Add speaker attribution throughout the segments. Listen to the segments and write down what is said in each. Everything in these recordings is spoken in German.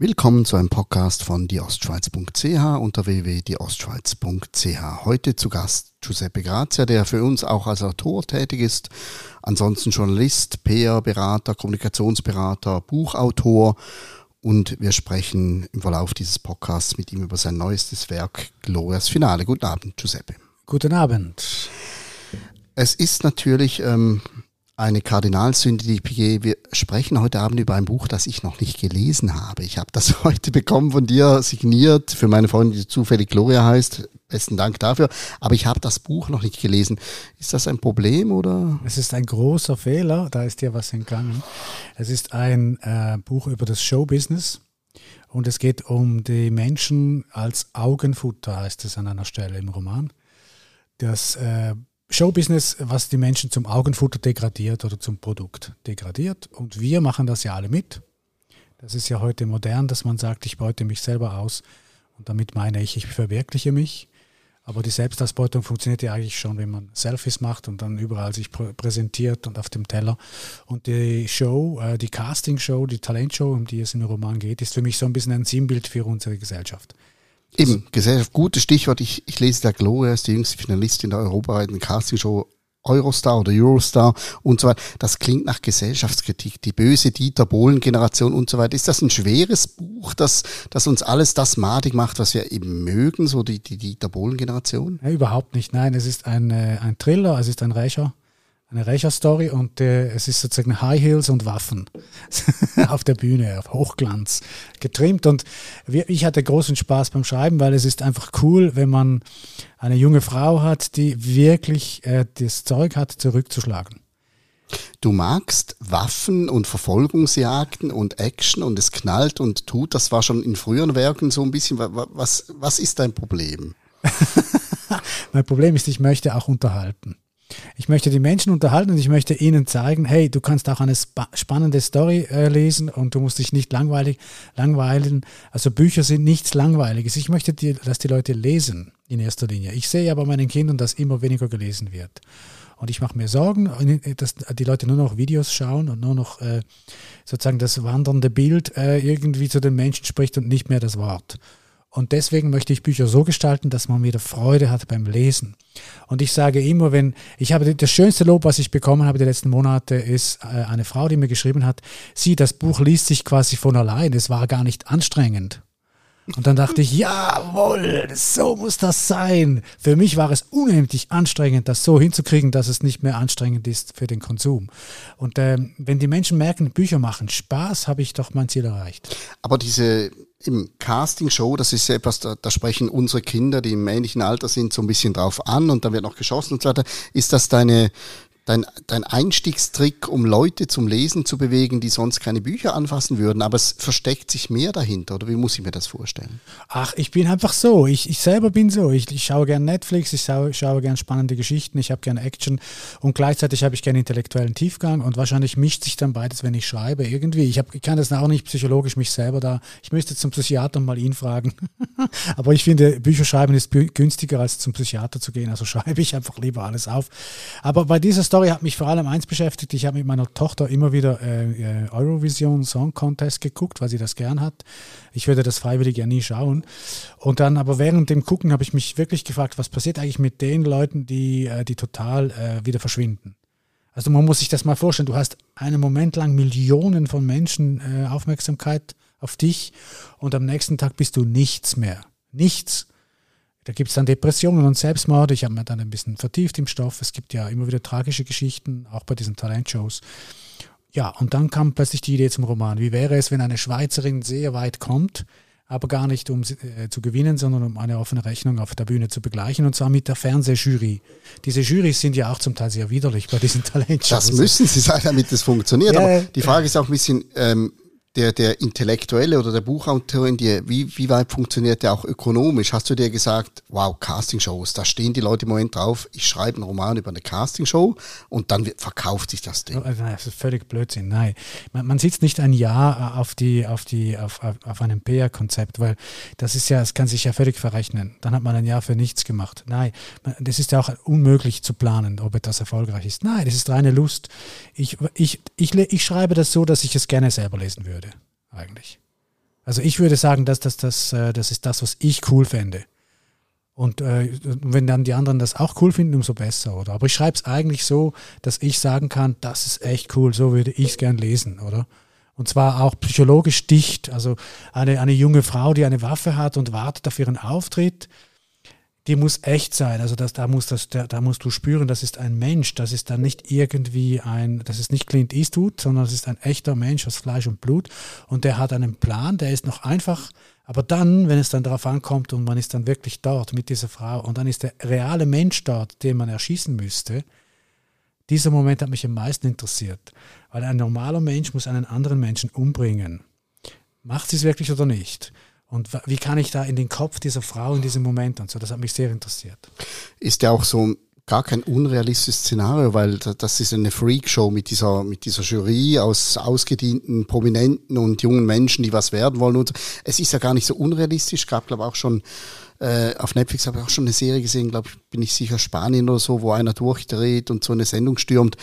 Speaker 1: Willkommen zu einem Podcast von dieostschweiz.ch unter www.dieostschweiz.ch. Heute zu Gast Giuseppe Grazia, der für uns auch als Autor tätig ist, ansonsten Journalist, PR-Berater, Kommunikationsberater, Buchautor und wir sprechen im Verlauf dieses Podcasts mit ihm über sein neuestes Werk Glorias Finale. Guten Abend, Giuseppe.
Speaker 2: Guten Abend.
Speaker 1: Es ist natürlich ähm, eine Kardinalsünde, die PG. Wir sprechen heute Abend über ein Buch, das ich noch nicht gelesen habe. Ich habe das heute bekommen von dir signiert für meine Freundin, die zufällig Gloria heißt. Besten Dank dafür. Aber ich habe das Buch noch nicht gelesen. Ist das ein Problem oder?
Speaker 2: Es ist ein großer Fehler. Da ist dir was entgangen. Es ist ein äh, Buch über das Showbusiness. Und es geht um die Menschen als Augenfutter, heißt es an einer Stelle im Roman. Das äh, Showbusiness, was die Menschen zum Augenfutter degradiert oder zum Produkt degradiert. Und wir machen das ja alle mit. Das ist ja heute modern, dass man sagt, ich beute mich selber aus. Und damit meine ich, ich verwirkliche mich. Aber die Selbstausbeutung funktioniert ja eigentlich schon, wenn man Selfies macht und dann überall sich prä präsentiert und auf dem Teller. Und die Show, äh, die Casting-Show, die Talentshow, um die es in dem Roman geht, ist für mich so ein bisschen ein Sinnbild für unsere Gesellschaft.
Speaker 1: Eben, Gesellschaft, gutes Stichwort. Ich, ich lese da Gloria, ist die jüngste Finalistin der europaweiten Castingshow Eurostar oder Eurostar und so weiter. Das klingt nach Gesellschaftskritik, die böse Dieter Bohlen-Generation und so weiter. Ist das ein schweres Buch, das, das uns alles das madig macht, was wir eben mögen, so die, die Dieter Bohlen-Generation?
Speaker 2: Ja, überhaupt nicht. Nein, es ist ein, äh, ein Thriller, es ist ein Rächer eine Rächer-Story und äh, es ist sozusagen High Heels und Waffen auf der Bühne, auf Hochglanz getrimmt. Und wir, ich hatte großen Spaß beim Schreiben, weil es ist einfach cool, wenn man eine junge Frau hat, die wirklich äh, das Zeug hat, zurückzuschlagen.
Speaker 1: Du magst Waffen und Verfolgungsjagden und Action und es knallt und tut. Das war schon in früheren Werken so ein bisschen. Was, was ist dein Problem?
Speaker 2: mein Problem ist, ich möchte auch unterhalten. Ich möchte die Menschen unterhalten und ich möchte ihnen zeigen, hey, du kannst auch eine spannende Story äh, lesen und du musst dich nicht langweilig langweilen. Also Bücher sind nichts Langweiliges. Ich möchte, die, dass die Leute lesen in erster Linie. Ich sehe aber meinen Kindern, dass immer weniger gelesen wird. Und ich mache mir Sorgen, dass die Leute nur noch Videos schauen und nur noch äh, sozusagen das wandernde Bild äh, irgendwie zu den Menschen spricht und nicht mehr das Wort. Und deswegen möchte ich Bücher so gestalten, dass man wieder Freude hat beim Lesen. Und ich sage immer, wenn, ich habe das schönste Lob, was ich bekommen habe die letzten Monate, ist äh, eine Frau, die mir geschrieben hat, sie, das Buch liest sich quasi von allein, es war gar nicht anstrengend. Und dann dachte ich, jawohl, so muss das sein. Für mich war es unheimlich anstrengend, das so hinzukriegen, dass es nicht mehr anstrengend ist für den Konsum. Und äh, wenn die Menschen merken, Bücher machen Spaß, habe ich doch mein Ziel erreicht.
Speaker 1: Aber diese im Casting-Show, das ist etwas, da, da sprechen unsere Kinder, die im ähnlichen Alter sind, so ein bisschen drauf an und dann wird noch geschossen und so weiter. Ist das deine, dein, dein Einstiegstrick, um Leute zum Lesen zu bewegen, die sonst keine Bücher anfassen würden, aber es versteckt sich mehr dahinter, oder wie muss ich mir das vorstellen?
Speaker 2: Ach, ich bin einfach so. Ich, ich selber bin so. Ich, ich schaue gerne Netflix, ich schaue, schaue gerne spannende Geschichten, ich habe gerne Action und gleichzeitig habe ich gerne intellektuellen Tiefgang und wahrscheinlich mischt sich dann beides, wenn ich schreibe, irgendwie. Ich, hab, ich kann das auch nicht psychologisch mich selber da. Ich müsste zum Psychiater mal ihn fragen. aber ich finde, Bücher schreiben ist günstiger als zum Psychiater zu gehen, also schreibe ich einfach lieber alles auf. Aber bei dieser Story Story hat mich vor allem eins beschäftigt. Ich habe mit meiner Tochter immer wieder äh, äh, Eurovision Song Contest geguckt, weil sie das gern hat. Ich würde das freiwillig ja nie schauen. Und dann aber während dem Gucken habe ich mich wirklich gefragt, was passiert eigentlich mit den Leuten, die, äh, die total äh, wieder verschwinden. Also man muss sich das mal vorstellen. Du hast einen Moment lang Millionen von Menschen äh, Aufmerksamkeit auf dich und am nächsten Tag bist du nichts mehr. Nichts. Da gibt es dann Depressionen und Selbstmord. Ich habe mir dann ein bisschen vertieft im Stoff. Es gibt ja immer wieder tragische Geschichten, auch bei diesen Talentshows. Ja, und dann kam plötzlich die Idee zum Roman. Wie wäre es, wenn eine Schweizerin sehr weit kommt, aber gar nicht um äh, zu gewinnen, sondern um eine offene Rechnung auf der Bühne zu begleichen und zwar mit der Fernsehjury. Diese Jurys sind ja auch zum Teil sehr widerlich bei diesen Talentshows.
Speaker 1: Das müssen sie sein, damit es funktioniert. Ja, aber die Frage ist auch ein bisschen, ähm, der, der Intellektuelle oder der Buchautorin, die, wie, wie weit funktioniert der auch ökonomisch? Hast du dir gesagt, wow, Castingshows, da stehen die Leute im Moment drauf, ich schreibe einen Roman über eine Castingshow und dann verkauft sich das Ding.
Speaker 2: Also, das ist völlig Blödsinn, nein. Man, man sitzt nicht ein Jahr auf die, auf die, auf, auf, auf einem PR-Konzept, weil das ist ja, es kann sich ja völlig verrechnen. Dann hat man ein Jahr für nichts gemacht. Nein, das ist ja auch unmöglich zu planen, ob etwas erfolgreich ist. Nein, das ist reine Lust. Ich, ich, ich, ich schreibe das so, dass ich es gerne selber lesen würde eigentlich. Also ich würde sagen, dass das, das, äh, das ist das, was ich cool fände. Und äh, wenn dann die anderen das auch cool finden, umso besser, oder? Aber ich schreibe es eigentlich so, dass ich sagen kann, das ist echt cool, so würde ich es gern lesen, oder? Und zwar auch psychologisch dicht. Also eine, eine junge Frau, die eine Waffe hat und wartet auf ihren Auftritt, die muss echt sein. Also das, da, muss das, da, da musst du spüren, das ist ein Mensch. Das ist dann nicht irgendwie ein, das ist nicht Clint Eastwood, sondern das ist ein echter Mensch aus Fleisch und Blut. Und der hat einen Plan, der ist noch einfach. Aber dann, wenn es dann darauf ankommt und man ist dann wirklich dort mit dieser Frau und dann ist der reale Mensch dort, den man erschießen müsste, dieser Moment hat mich am meisten interessiert. Weil ein normaler Mensch muss einen anderen Menschen umbringen. Macht sie es wirklich oder nicht? Und wie kann ich da in den Kopf dieser Frau in diesem Moment und so? Das hat mich sehr interessiert.
Speaker 1: Ist ja auch so gar kein unrealistisches Szenario, weil das ist eine Freakshow mit dieser, mit dieser Jury aus ausgedienten Prominenten und jungen Menschen, die was werden wollen. Und es ist ja gar nicht so unrealistisch. Gab, glaube ich, auch schon äh, auf Netflix habe ich auch schon eine Serie gesehen, glaube ich, bin ich sicher Spanien oder so, wo einer durchdreht und so eine Sendung stürmt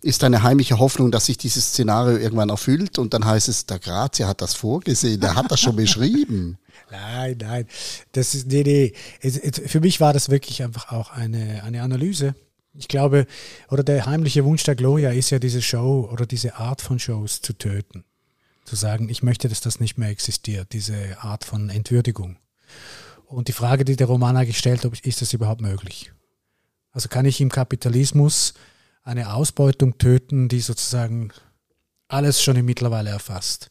Speaker 1: ist eine heimliche Hoffnung, dass sich dieses Szenario irgendwann erfüllt und dann heißt es, der Grazia hat das vorgesehen, der hat das schon beschrieben.
Speaker 2: Nein, nein, das ist, nee, nee. Für mich war das wirklich einfach auch eine, eine Analyse. Ich glaube, oder der heimliche Wunsch der Gloria ist ja diese Show oder diese Art von Shows zu töten. Zu sagen, ich möchte, dass das nicht mehr existiert, diese Art von Entwürdigung. Und die Frage, die der Roman eigentlich stellt, ist das überhaupt möglich? Also kann ich im Kapitalismus eine Ausbeutung töten, die sozusagen alles schon mittlerweile erfasst.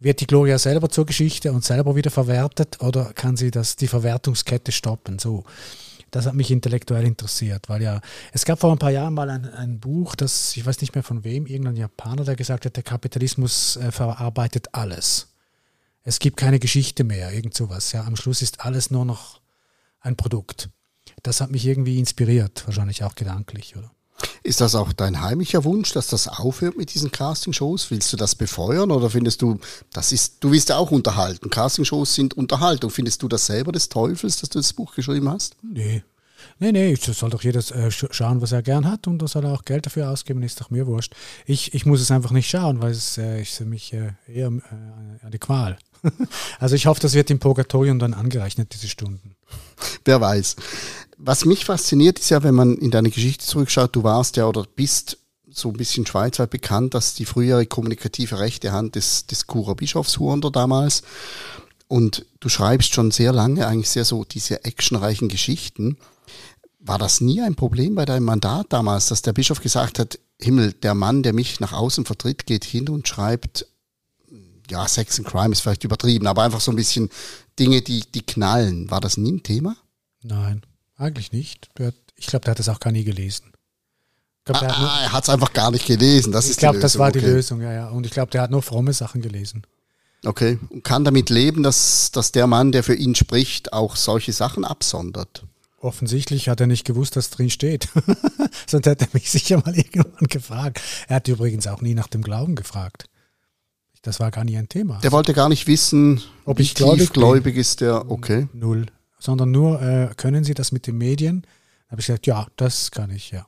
Speaker 2: Wird die Gloria selber zur Geschichte und selber wieder verwertet oder kann sie das, die Verwertungskette stoppen? So. Das hat mich intellektuell interessiert, weil ja, es gab vor ein paar Jahren mal ein, ein Buch, das, ich weiß nicht mehr von wem, irgendein Japaner, der gesagt hat, der Kapitalismus äh, verarbeitet alles. Es gibt keine Geschichte mehr, irgend sowas. Ja, am Schluss ist alles nur noch ein Produkt. Das hat mich irgendwie inspiriert, wahrscheinlich auch gedanklich, oder?
Speaker 1: Ist das auch dein heimlicher Wunsch, dass das aufhört mit diesen Castingshows? Willst du das befeuern oder findest du, das ist, du willst ja auch unterhalten. Castingshows sind Unterhaltung. Findest du das selber des Teufels, dass du das Buch geschrieben hast?
Speaker 2: Nee. Nee, nee, soll doch jeder äh, schauen, was er gern hat und da soll er auch Geld dafür ausgeben, ist doch mir wurscht. Ich, ich muss es einfach nicht schauen, weil es äh, ist für mich äh, eher äh, eine Qual. also ich hoffe, das wird im Purgatorium dann angerechnet, diese Stunden.
Speaker 1: Wer weiß was mich fasziniert, ist ja, wenn man in deine Geschichte zurückschaut, du warst ja oder bist so ein bisschen schweizweit bekannt, dass die frühere kommunikative rechte Hand des, des Churer Bischofs Huonder damals. Und du schreibst schon sehr lange eigentlich sehr so diese actionreichen Geschichten. War das nie ein Problem bei deinem Mandat damals, dass der Bischof gesagt hat, Himmel, der Mann, der mich nach außen vertritt, geht hin und schreibt, ja, Sex and Crime ist vielleicht übertrieben, aber einfach so ein bisschen Dinge, die, die knallen. War das nie ein Thema?
Speaker 2: Nein. Eigentlich nicht. Hat, ich glaube, der hat es auch gar nie gelesen.
Speaker 1: Glaub, ah, er hat es einfach gar nicht gelesen. Das
Speaker 2: ich glaube, das war okay. die Lösung, ja, ja. Und ich glaube, der hat nur fromme Sachen gelesen.
Speaker 1: Okay. Und kann damit leben, dass, dass der Mann, der für ihn spricht, auch solche Sachen absondert?
Speaker 2: Offensichtlich hat er nicht gewusst, dass drin steht. Sonst hätte er mich sicher mal irgendwann gefragt. Er hat übrigens auch nie nach dem Glauben gefragt. Das war gar nie ein Thema.
Speaker 1: Der wollte gar nicht wissen, ob ich gläubig, gläubig ist der. Okay.
Speaker 2: Null sondern nur, äh, können Sie das mit den Medien? Da habe ich gesagt, ja, das kann ich, ja.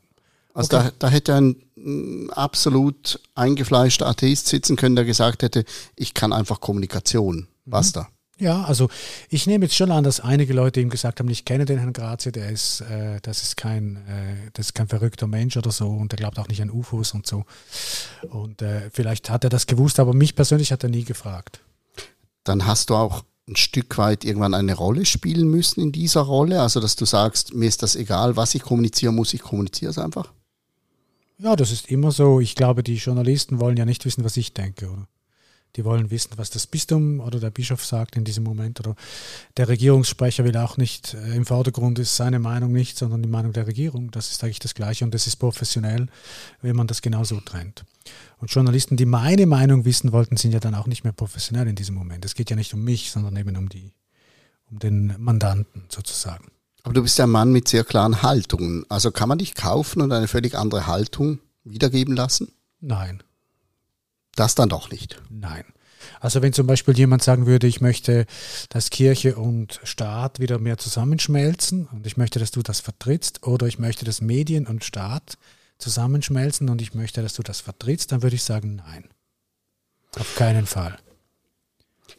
Speaker 1: Also okay. da, da hätte ein mm, absolut eingefleischter Atheist sitzen können, der gesagt hätte, ich kann einfach Kommunikation. Basta. Mhm.
Speaker 2: Ja, also ich nehme jetzt schon an, dass einige Leute ihm gesagt haben, ich kenne den Herrn Grazie, der ist, äh, das ist kein, äh, das ist kein verrückter Mensch oder so und der glaubt auch nicht an UFOs und so. Und äh, vielleicht hat er das gewusst, aber mich persönlich hat er nie gefragt.
Speaker 1: Dann hast du auch ein Stück weit irgendwann eine Rolle spielen müssen in dieser Rolle? Also, dass du sagst, mir ist das egal, was ich kommunizieren muss, ich kommuniziere es einfach?
Speaker 2: Ja, das ist immer so. Ich glaube, die Journalisten wollen ja nicht wissen, was ich denke, oder? Die wollen wissen, was das Bistum oder der Bischof sagt in diesem Moment. Oder der Regierungssprecher will auch nicht, äh, im Vordergrund ist seine Meinung nicht, sondern die Meinung der Regierung. Das ist eigentlich das Gleiche und das ist professionell, wenn man das genauso trennt. Und Journalisten, die meine Meinung wissen wollten, sind ja dann auch nicht mehr professionell in diesem Moment. Es geht ja nicht um mich, sondern eben um die, um den Mandanten sozusagen.
Speaker 1: Aber du bist ja ein Mann mit sehr klaren Haltungen. Also kann man dich kaufen und eine völlig andere Haltung wiedergeben lassen?
Speaker 2: Nein.
Speaker 1: Das dann doch nicht.
Speaker 2: Nein. Also wenn zum Beispiel jemand sagen würde, ich möchte, dass Kirche und Staat wieder mehr zusammenschmelzen und ich möchte, dass du das vertrittst, oder ich möchte, dass Medien und Staat zusammenschmelzen und ich möchte, dass du das vertrittst, dann würde ich sagen, nein. Auf keinen Fall.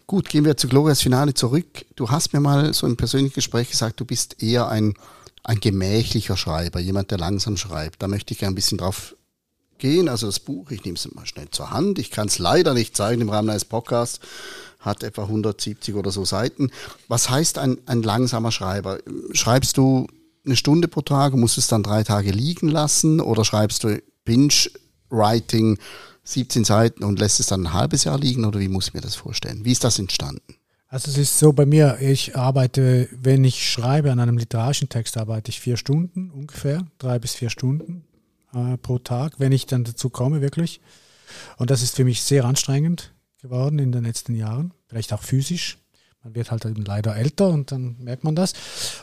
Speaker 1: Gut, gehen wir zu Glorias Finale zurück. Du hast mir mal so im persönlichen Gespräch gesagt, du bist eher ein, ein gemächlicher Schreiber, jemand, der langsam schreibt. Da möchte ich gerne ein bisschen drauf gehen. Also das Buch, ich nehme es mal schnell zur Hand. Ich kann es leider nicht zeigen im Rahmen eines Podcasts. Hat etwa 170 oder so Seiten. Was heißt ein, ein langsamer Schreiber? Schreibst du eine Stunde pro Tag und musst es dann drei Tage liegen lassen oder schreibst du Binge-Writing 17 Seiten und lässt es dann ein halbes Jahr liegen oder wie muss ich mir das vorstellen? Wie ist das entstanden?
Speaker 2: Also es ist so bei mir, ich arbeite, wenn ich schreibe an einem literarischen Text, arbeite ich vier Stunden ungefähr, drei bis vier Stunden äh, pro Tag, wenn ich dann dazu komme, wirklich. Und das ist für mich sehr anstrengend geworden in den letzten Jahren, vielleicht auch physisch. Man wird halt eben leider älter und dann merkt man das.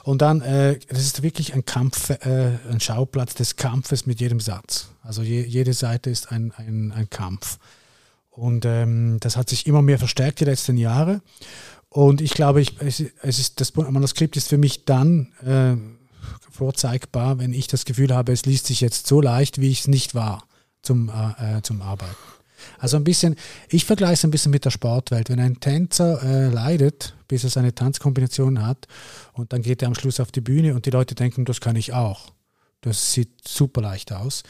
Speaker 2: Und dann, äh, das ist wirklich ein Kampf, äh, ein Schauplatz des Kampfes mit jedem Satz. Also je, jede Seite ist ein, ein, ein Kampf. Und ähm, das hat sich immer mehr verstärkt die letzten Jahre. Und ich glaube, ich, es, es ist, das Manuskript ist für mich dann äh, vorzeigbar, wenn ich das Gefühl habe, es liest sich jetzt so leicht, wie ich es nicht war zum, äh, äh zum Arbeiten. Also ein bisschen, ich vergleiche es ein bisschen mit der Sportwelt. Wenn ein Tänzer äh, leidet, bis er seine Tanzkombination hat und dann geht er am Schluss auf die Bühne und die Leute denken, das kann ich auch. Das sieht super leicht aus.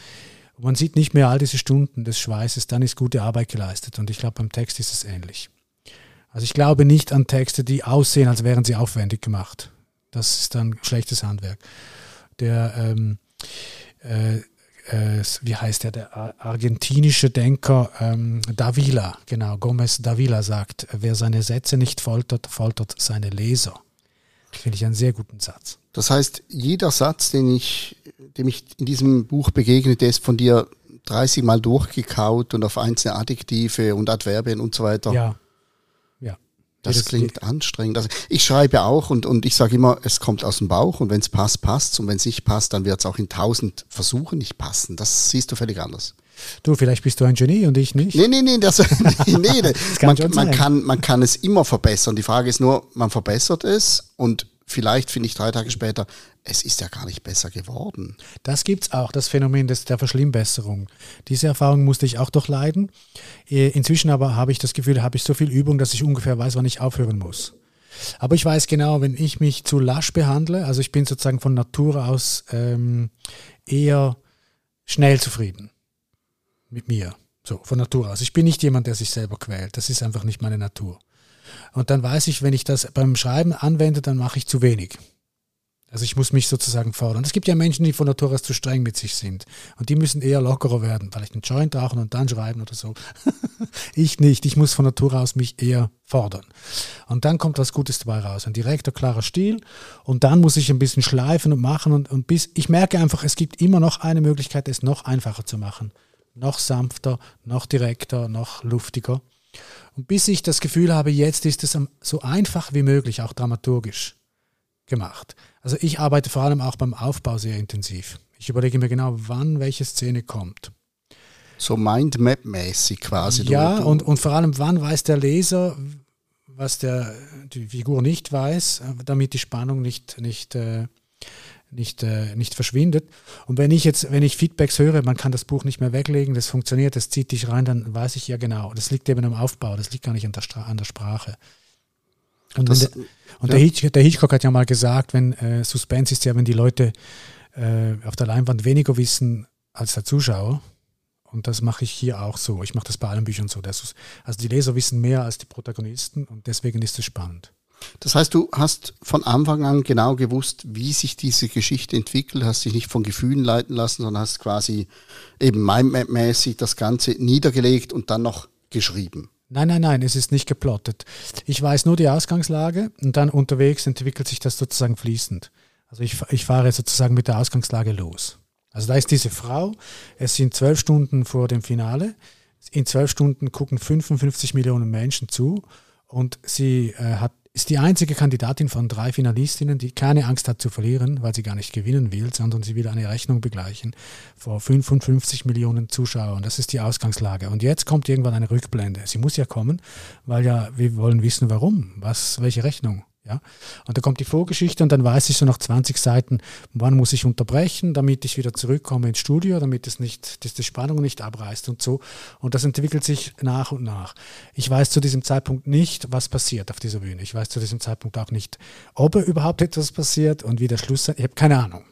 Speaker 2: Man sieht nicht mehr all diese Stunden des Schweißes, dann ist gute Arbeit geleistet. Und ich glaube, beim Text ist es ähnlich. Also ich glaube nicht an Texte, die aussehen, als wären sie aufwendig gemacht. Das ist dann schlechtes Handwerk. Der ähm, äh, äh, wie heißt der, der argentinische Denker ähm, Davila, genau, Gomez Davila sagt, wer seine Sätze nicht foltert, foltert seine Leser. Finde ich einen sehr guten Satz.
Speaker 1: Das heißt, jeder Satz, den ich, dem ich in diesem Buch begegne, der ist von dir 30 Mal durchgekaut und auf einzelne Adjektive und Adverbien und so weiter.
Speaker 2: Ja.
Speaker 1: Das, das klingt anstrengend. Also ich schreibe auch und, und ich sage immer, es kommt aus dem Bauch und wenn es passt, passt Und wenn es nicht passt, dann wird es auch in tausend Versuchen nicht passen. Das siehst du völlig anders.
Speaker 2: Du, vielleicht bist du ein Genie und ich nicht.
Speaker 1: Nee, nee, nee, das, nee, nee. das kann man, man, kann, man kann es immer verbessern. Die Frage ist nur, man verbessert es und vielleicht finde ich drei Tage später, es ist ja gar nicht besser geworden.
Speaker 2: Das gibt es auch, das Phänomen des, der Verschlimmbesserung. Diese Erfahrung musste ich auch durchleiden. Äh, inzwischen aber habe ich das Gefühl, habe ich so viel Übung, dass ich ungefähr weiß, wann ich aufhören muss. Aber ich weiß genau, wenn ich mich zu lasch behandle, also ich bin sozusagen von Natur aus ähm, eher schnell zufrieden mit mir. So, von Natur aus. Ich bin nicht jemand, der sich selber quält. Das ist einfach nicht meine Natur. Und dann weiß ich, wenn ich das beim Schreiben anwende, dann mache ich zu wenig. Also ich muss mich sozusagen fordern. Es gibt ja Menschen, die von Natur aus zu streng mit sich sind. Und die müssen eher lockerer werden, vielleicht einen Joint rauchen und dann schreiben oder so. ich nicht. Ich muss von Natur aus mich eher fordern. Und dann kommt was Gutes dabei raus. Ein direkter, klarer Stil. Und dann muss ich ein bisschen schleifen und machen. Und, und bis ich merke einfach, es gibt immer noch eine Möglichkeit, es noch einfacher zu machen. Noch sanfter, noch direkter, noch luftiger. Und bis ich das Gefühl habe, jetzt ist es so einfach wie möglich, auch dramaturgisch gemacht. Also ich arbeite vor allem auch beim Aufbau sehr intensiv. Ich überlege mir genau, wann welche Szene kommt.
Speaker 1: So Mindmap-mäßig quasi.
Speaker 2: Ja, und, und vor allem, wann weiß der Leser, was der, die Figur nicht weiß, damit die Spannung nicht, nicht äh, nicht, äh, nicht verschwindet. Und wenn ich jetzt, wenn ich Feedbacks höre, man kann das Buch nicht mehr weglegen, das funktioniert, das zieht dich rein, dann weiß ich ja genau. Das liegt eben am Aufbau, das liegt gar nicht an der, Stra an der Sprache. Und, das, der, und ja. der, Hitchcock, der, Hitchcock, hat ja mal gesagt, wenn äh, Suspense ist ja, wenn die Leute äh, auf der Leinwand weniger wissen als der Zuschauer. Und das mache ich hier auch so. Ich mache das bei allen Büchern so. also die Leser wissen mehr als die Protagonisten und deswegen ist es spannend.
Speaker 1: Das heißt, du hast von Anfang an genau gewusst, wie sich diese Geschichte entwickelt, hast dich nicht von Gefühlen leiten lassen, sondern hast quasi eben mindmap-mäßig das Ganze niedergelegt und dann noch geschrieben.
Speaker 2: Nein, nein, nein, es ist nicht geplottet. Ich weiß nur die Ausgangslage und dann unterwegs entwickelt sich das sozusagen fließend. Also ich, ich fahre sozusagen mit der Ausgangslage los. Also da ist diese Frau, es sind zwölf Stunden vor dem Finale. In zwölf Stunden gucken 55 Millionen Menschen zu und sie äh, hat ist die einzige Kandidatin von drei Finalistinnen, die keine Angst hat zu verlieren, weil sie gar nicht gewinnen will, sondern sie will eine Rechnung begleichen vor 55 Millionen Zuschauern. Das ist die Ausgangslage. Und jetzt kommt irgendwann eine Rückblende. Sie muss ja kommen, weil ja wir wollen wissen, warum, was, welche Rechnung. Ja? Und da kommt die Vorgeschichte und dann weiß ich so nach 20 Seiten, wann muss ich unterbrechen, damit ich wieder zurückkomme ins Studio, damit es nicht, dass die Spannung nicht abreißt und so. Und das entwickelt sich nach und nach. Ich weiß zu diesem Zeitpunkt nicht, was passiert auf dieser Bühne. Ich weiß zu diesem Zeitpunkt auch nicht, ob überhaupt etwas passiert und wie der Schluss sein. Ich habe keine Ahnung.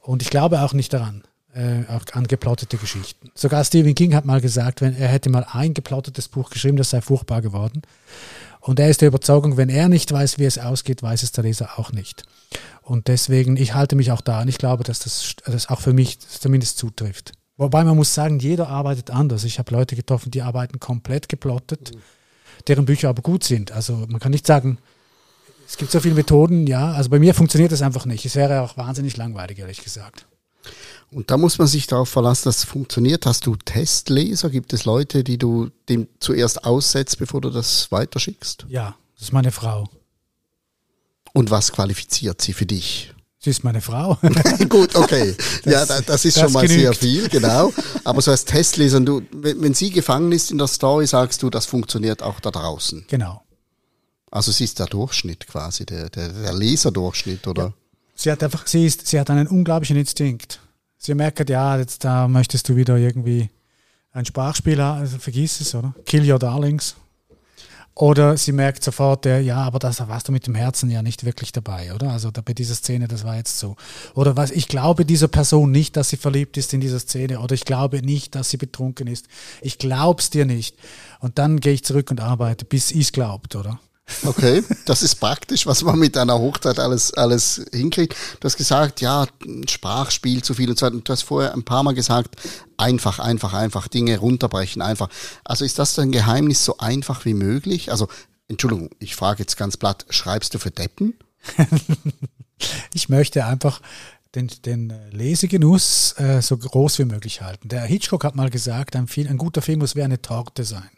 Speaker 2: Und ich glaube auch nicht daran äh, an geplottete Geschichten. Sogar Stephen King hat mal gesagt, wenn er hätte mal ein geplottetes Buch geschrieben, das sei furchtbar geworden. Und er ist der Überzeugung, wenn er nicht weiß, wie es ausgeht, weiß es der Leser auch nicht. Und deswegen, ich halte mich auch da an. Ich glaube, dass das, das auch für mich zumindest zutrifft. Wobei man muss sagen, jeder arbeitet anders. Ich habe Leute getroffen, die arbeiten komplett geplottet, deren Bücher aber gut sind. Also man kann nicht sagen, es gibt so viele Methoden, ja. Also bei mir funktioniert das einfach nicht. Es wäre auch wahnsinnig langweilig, ehrlich gesagt.
Speaker 1: Und da muss man sich darauf verlassen, dass es funktioniert. Hast du Testleser? Gibt es Leute, die du dem zuerst aussetzt, bevor du das weiterschickst?
Speaker 2: Ja, das ist meine Frau.
Speaker 1: Und was qualifiziert sie für dich?
Speaker 2: Sie ist meine Frau.
Speaker 1: Gut, okay. Das, ja, das ist das schon mal genügt. sehr viel, genau. Aber so als Testleser, du, wenn, wenn sie gefangen ist in der Story, sagst du, das funktioniert auch da draußen.
Speaker 2: Genau.
Speaker 1: Also sie ist der Durchschnitt quasi, der, der, der Leserdurchschnitt, oder? Ja.
Speaker 2: Sie hat einfach, sie ist, sie hat einen unglaublichen Instinkt sie merkt, ja, jetzt da möchtest du wieder irgendwie ein Sprachspieler, also vergiss es, oder? Kill your darlings. Oder sie merkt sofort, ja, aber das warst du mit dem Herzen ja nicht wirklich dabei, oder? Also bei dieser Szene, das war jetzt so. Oder was, ich glaube dieser Person nicht, dass sie verliebt ist in dieser Szene. Oder ich glaube nicht, dass sie betrunken ist. Ich glaub's dir nicht. Und dann gehe ich zurück und arbeite, bis ich es glaubt, oder?
Speaker 1: Okay, das ist praktisch, was man mit einer Hochzeit alles, alles hinkriegt. Du hast gesagt, ja, Sprachspiel zu viel und so weiter. Du hast vorher ein paar Mal gesagt, einfach, einfach, einfach, Dinge runterbrechen, einfach. Also ist das dein Geheimnis so einfach wie möglich? Also, Entschuldigung, ich frage jetzt ganz platt, schreibst du für Deppen?
Speaker 2: ich möchte einfach den, den Lesegenuss äh, so groß wie möglich halten. Der Hitchcock hat mal gesagt, ein, viel, ein guter Film muss wie eine Torte sein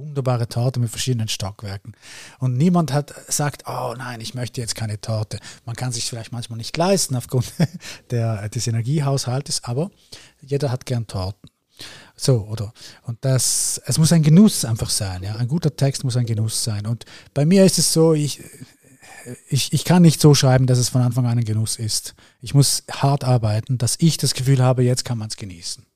Speaker 2: wunderbare Torte mit verschiedenen Stockwerken. Und niemand hat sagt, oh nein, ich möchte jetzt keine Torte. Man kann sich vielleicht manchmal nicht leisten aufgrund der, des Energiehaushaltes, aber jeder hat gern Torten. So, oder? Und das, es muss ein Genuss einfach sein, ja. Ein guter Text muss ein Genuss sein. Und bei mir ist es so, ich, ich, ich kann nicht so schreiben, dass es von Anfang an ein Genuss ist. Ich muss hart arbeiten, dass ich das Gefühl habe, jetzt kann man es genießen.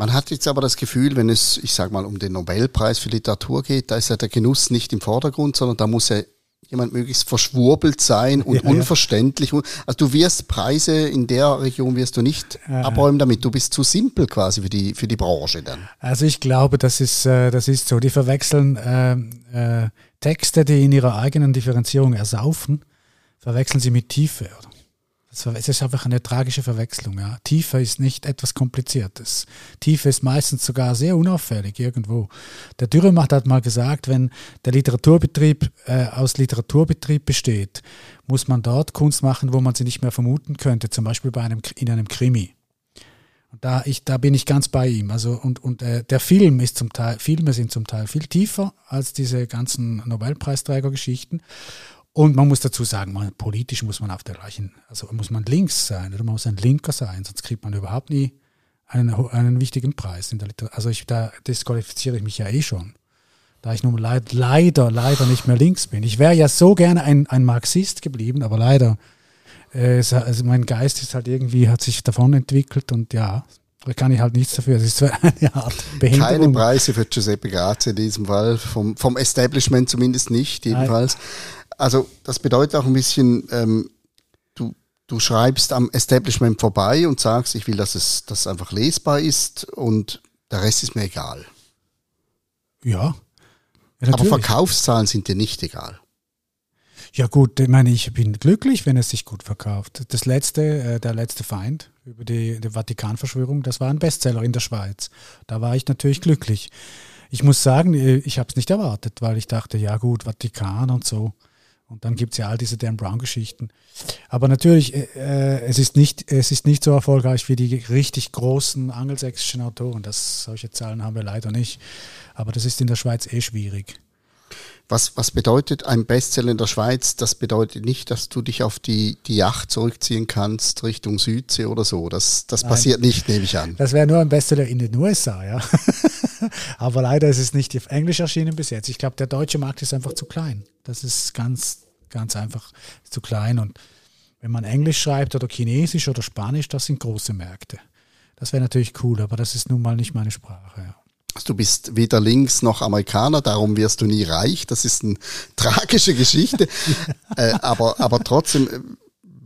Speaker 1: Man hat jetzt aber das Gefühl, wenn es, ich sage mal, um den Nobelpreis für Literatur geht, da ist ja der Genuss nicht im Vordergrund, sondern da muss ja jemand möglichst verschwurbelt sein und ja, unverständlich. Ja. Also du wirst Preise in der Region wirst du nicht ja. abräumen damit. Du bist zu simpel quasi für die, für die Branche dann.
Speaker 2: Also ich glaube, das ist, äh, das ist so. Die verwechseln äh, äh, Texte, die in ihrer eigenen Differenzierung ersaufen, verwechseln sie mit Tiefe. Oder? Es ist einfach eine tragische Verwechslung. Ja. Tiefe ist nicht etwas Kompliziertes. Tiefe ist meistens sogar sehr unauffällig irgendwo. Der Dürremacht hat mal gesagt, wenn der Literaturbetrieb äh, aus Literaturbetrieb besteht, muss man dort Kunst machen, wo man sie nicht mehr vermuten könnte, zum Beispiel bei einem, in einem Krimi. Und da, ich, da bin ich ganz bei ihm. Also, und und äh, der Film ist zum Teil, Filme sind zum Teil viel tiefer als diese ganzen Nobelpreisträgergeschichten. Und man muss dazu sagen, man, politisch muss man auf der gleichen, also muss man links sein oder man muss ein Linker sein, sonst kriegt man überhaupt nie einen, einen wichtigen Preis in der Literatur. Also ich, da disqualifiziere ich mich ja eh schon, da ich nun leid, leider, leider nicht mehr links bin. Ich wäre ja so gerne ein, ein Marxist geblieben, aber leider, äh, also mein Geist ist halt irgendwie, hat sich davon entwickelt und ja, da kann ich halt nichts dafür. Es ist eine Art
Speaker 1: Behinderung. Keine Preise für Giuseppe Grazia in diesem Fall, vom, vom Establishment zumindest nicht, jedenfalls. Nein. Also das bedeutet auch ein bisschen, ähm, du, du schreibst am Establishment vorbei und sagst, ich will, dass es dass einfach lesbar ist und der Rest ist mir egal.
Speaker 2: Ja.
Speaker 1: ja Aber Verkaufszahlen sind dir nicht egal.
Speaker 2: Ja gut, ich meine, ich bin glücklich, wenn es sich gut verkauft. Das letzte, äh, der letzte Feind über die, die Vatikanverschwörung, das war ein Bestseller in der Schweiz. Da war ich natürlich glücklich. Ich muss sagen, äh, ich habe es nicht erwartet, weil ich dachte, ja gut, Vatikan und so. Und dann gibt es ja all diese Dan Brown-Geschichten. Aber natürlich, äh, äh, es, ist nicht, es ist nicht so erfolgreich wie die richtig großen angelsächsischen Autoren. Das, solche Zahlen haben wir leider nicht. Aber das ist in der Schweiz eh schwierig.
Speaker 1: Was, was bedeutet ein Bestseller in der Schweiz? Das bedeutet nicht, dass du dich auf die, die Yacht zurückziehen kannst Richtung Südsee oder so. Das, das passiert nicht, nehme ich an.
Speaker 2: Das wäre nur ein Bestseller in den USA, ja. Aber leider ist es nicht auf Englisch erschienen bis jetzt. Ich glaube, der deutsche Markt ist einfach zu klein. Das ist ganz, ganz einfach zu klein. Und wenn man Englisch schreibt oder Chinesisch oder Spanisch, das sind große Märkte. Das wäre natürlich cool, aber das ist nun mal nicht meine Sprache. Ja.
Speaker 1: Du bist weder links noch Amerikaner, darum wirst du nie reich. Das ist eine tragische Geschichte. äh, aber, aber trotzdem,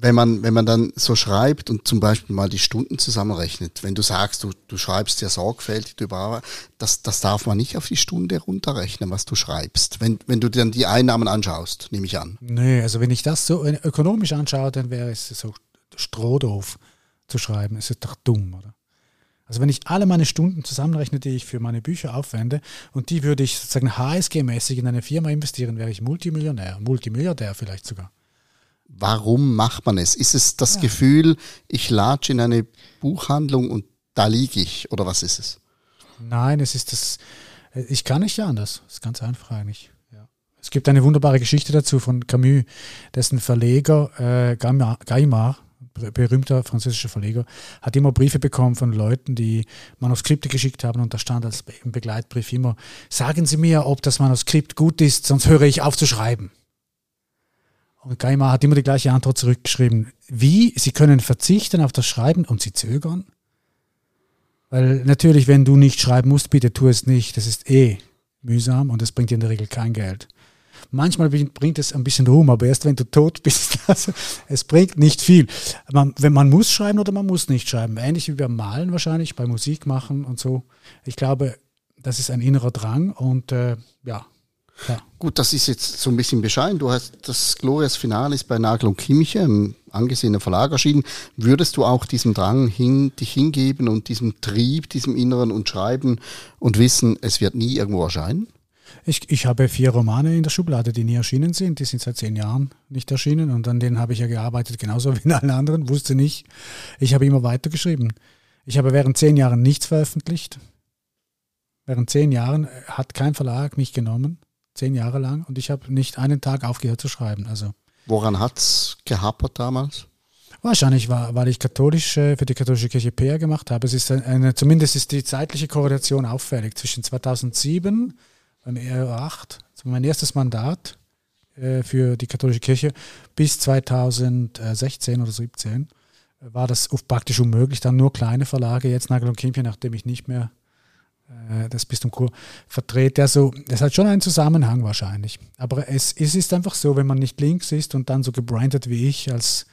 Speaker 1: wenn man, wenn man dann so schreibt und zum Beispiel mal die Stunden zusammenrechnet, wenn du sagst, du, du schreibst ja sorgfältig, du das, das darf man nicht auf die Stunde runterrechnen, was du schreibst. Wenn, wenn du dir dann die Einnahmen anschaust, nehme ich an.
Speaker 2: Nee, also wenn ich das so ökonomisch anschaue, dann wäre es so strohdoof zu schreiben. Es ist doch dumm, oder? Also wenn ich alle meine Stunden zusammenrechne, die ich für meine Bücher aufwende, und die würde ich sozusagen HSG-mäßig in eine Firma investieren, wäre ich Multimillionär, Multimilliardär vielleicht sogar.
Speaker 1: Warum macht man es? Ist es das ja. Gefühl, ich latsche in eine Buchhandlung und da liege ich, oder was ist es?
Speaker 2: Nein, es ist das, ich kann nicht anders. Das ist ganz einfach eigentlich. Ja. Es gibt eine wunderbare Geschichte dazu von Camus, dessen Verleger äh, Gaimar berühmter französischer Verleger, hat immer Briefe bekommen von Leuten, die Manuskripte geschickt haben und da stand als Begleitbrief immer, sagen Sie mir, ob das Manuskript gut ist, sonst höre ich auf zu schreiben. Und Gaimar hat immer die gleiche Antwort zurückgeschrieben. Wie? Sie können verzichten auf das Schreiben und Sie zögern? Weil natürlich, wenn du nicht schreiben musst, bitte tu es nicht. Das ist eh mühsam und das bringt dir in der Regel kein Geld. Manchmal bringt es ein bisschen Ruhm, aber erst wenn du tot bist, also es bringt nicht viel. Man, wenn man muss schreiben oder man muss nicht schreiben. Ähnlich wie beim Malen wahrscheinlich, bei Musik machen und so. Ich glaube, das ist ein innerer Drang und äh, ja,
Speaker 1: ja. Gut, das ist jetzt so ein bisschen bescheiden. Du hast das Glorias Finale ist bei Nagel und Kimche im angesehenen Verlag erschienen. Würdest du auch diesem Drang hin, dich hingeben und diesem Trieb, diesem Inneren und Schreiben und wissen, es wird nie irgendwo erscheinen?
Speaker 2: Ich, ich habe vier Romane in der Schublade, die nie erschienen sind. Die sind seit zehn Jahren nicht erschienen und an denen habe ich ja gearbeitet, genauso wie in allen anderen. Wusste nicht. Ich habe immer weitergeschrieben. Ich habe während zehn Jahren nichts veröffentlicht. Während zehn Jahren hat kein Verlag mich genommen zehn Jahre lang und ich habe nicht einen Tag aufgehört zu schreiben. Also
Speaker 1: Woran hat es gehapert damals?
Speaker 2: Wahrscheinlich war, weil ich katholisch äh, für die katholische Kirche PR gemacht habe. Es ist eine, zumindest ist die zeitliche Korrelation auffällig. Zwischen 2007 beim ER8, mein erstes Mandat äh, für die katholische Kirche, bis 2016 oder 2017 war das praktisch unmöglich. Dann nur kleine Verlage, jetzt Nagel und Kimpje, nachdem ich nicht mehr äh, das Bistum Chur vertrete. Also das hat schon einen Zusammenhang wahrscheinlich. Aber es, es ist einfach so, wenn man nicht links ist und dann so gebrandet wie ich als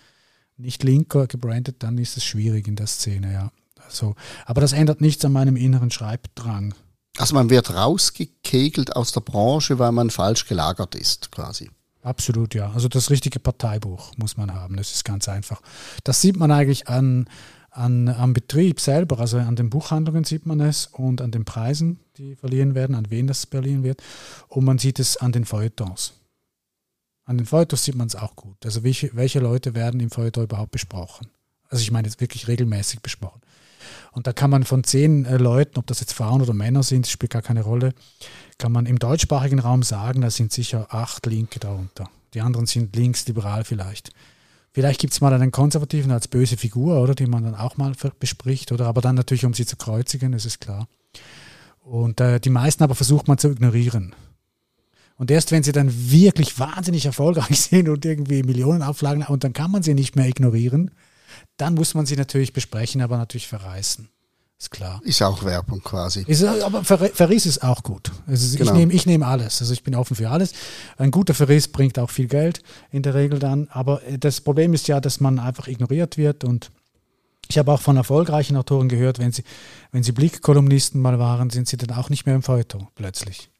Speaker 2: nicht linker gebrandet, dann ist es schwierig in der Szene, ja. Also, aber das ändert nichts an meinem inneren Schreibdrang.
Speaker 1: Also man wird rausgekegelt aus der Branche, weil man falsch gelagert ist, quasi.
Speaker 2: Absolut, ja. Also das richtige Parteibuch muss man haben. Das ist ganz einfach. Das sieht man eigentlich an, an, am Betrieb selber, also an den Buchhandlungen sieht man es und an den Preisen, die verliehen werden, an wen das verliehen wird. Und man sieht es an den Feuilletons. An den Feuilletons sieht man es auch gut. Also welche, welche Leute werden im Feuilleton überhaupt besprochen? Also ich meine jetzt wirklich regelmäßig besprochen. Und da kann man von zehn äh, Leuten, ob das jetzt Frauen oder Männer sind, spielt gar keine Rolle, kann man im deutschsprachigen Raum sagen, da sind sicher acht Linke darunter. Die anderen sind linksliberal vielleicht. Vielleicht gibt es mal einen Konservativen als böse Figur, oder, die man dann auch mal bespricht, oder aber dann natürlich, um sie zu kreuzigen, das ist klar. Und äh, die meisten aber versucht man zu ignorieren. Und erst wenn sie dann wirklich wahnsinnig erfolgreich sind und irgendwie Millionenauflagen, und dann kann man sie nicht mehr ignorieren, dann muss man sie natürlich besprechen, aber natürlich verreißen. Ist klar.
Speaker 1: Ist auch Werbung quasi.
Speaker 2: Ist, aber Ver Verriss ist auch gut. Also genau. Ich nehme ich nehm alles. Also ich bin offen für alles. Ein guter Verriss bringt auch viel Geld in der Regel dann. Aber das Problem ist ja, dass man einfach ignoriert wird und ich habe auch von erfolgreichen Autoren gehört, wenn sie, wenn sie Blickkolumnisten mal waren, sind sie dann auch nicht mehr im Feuilleton plötzlich.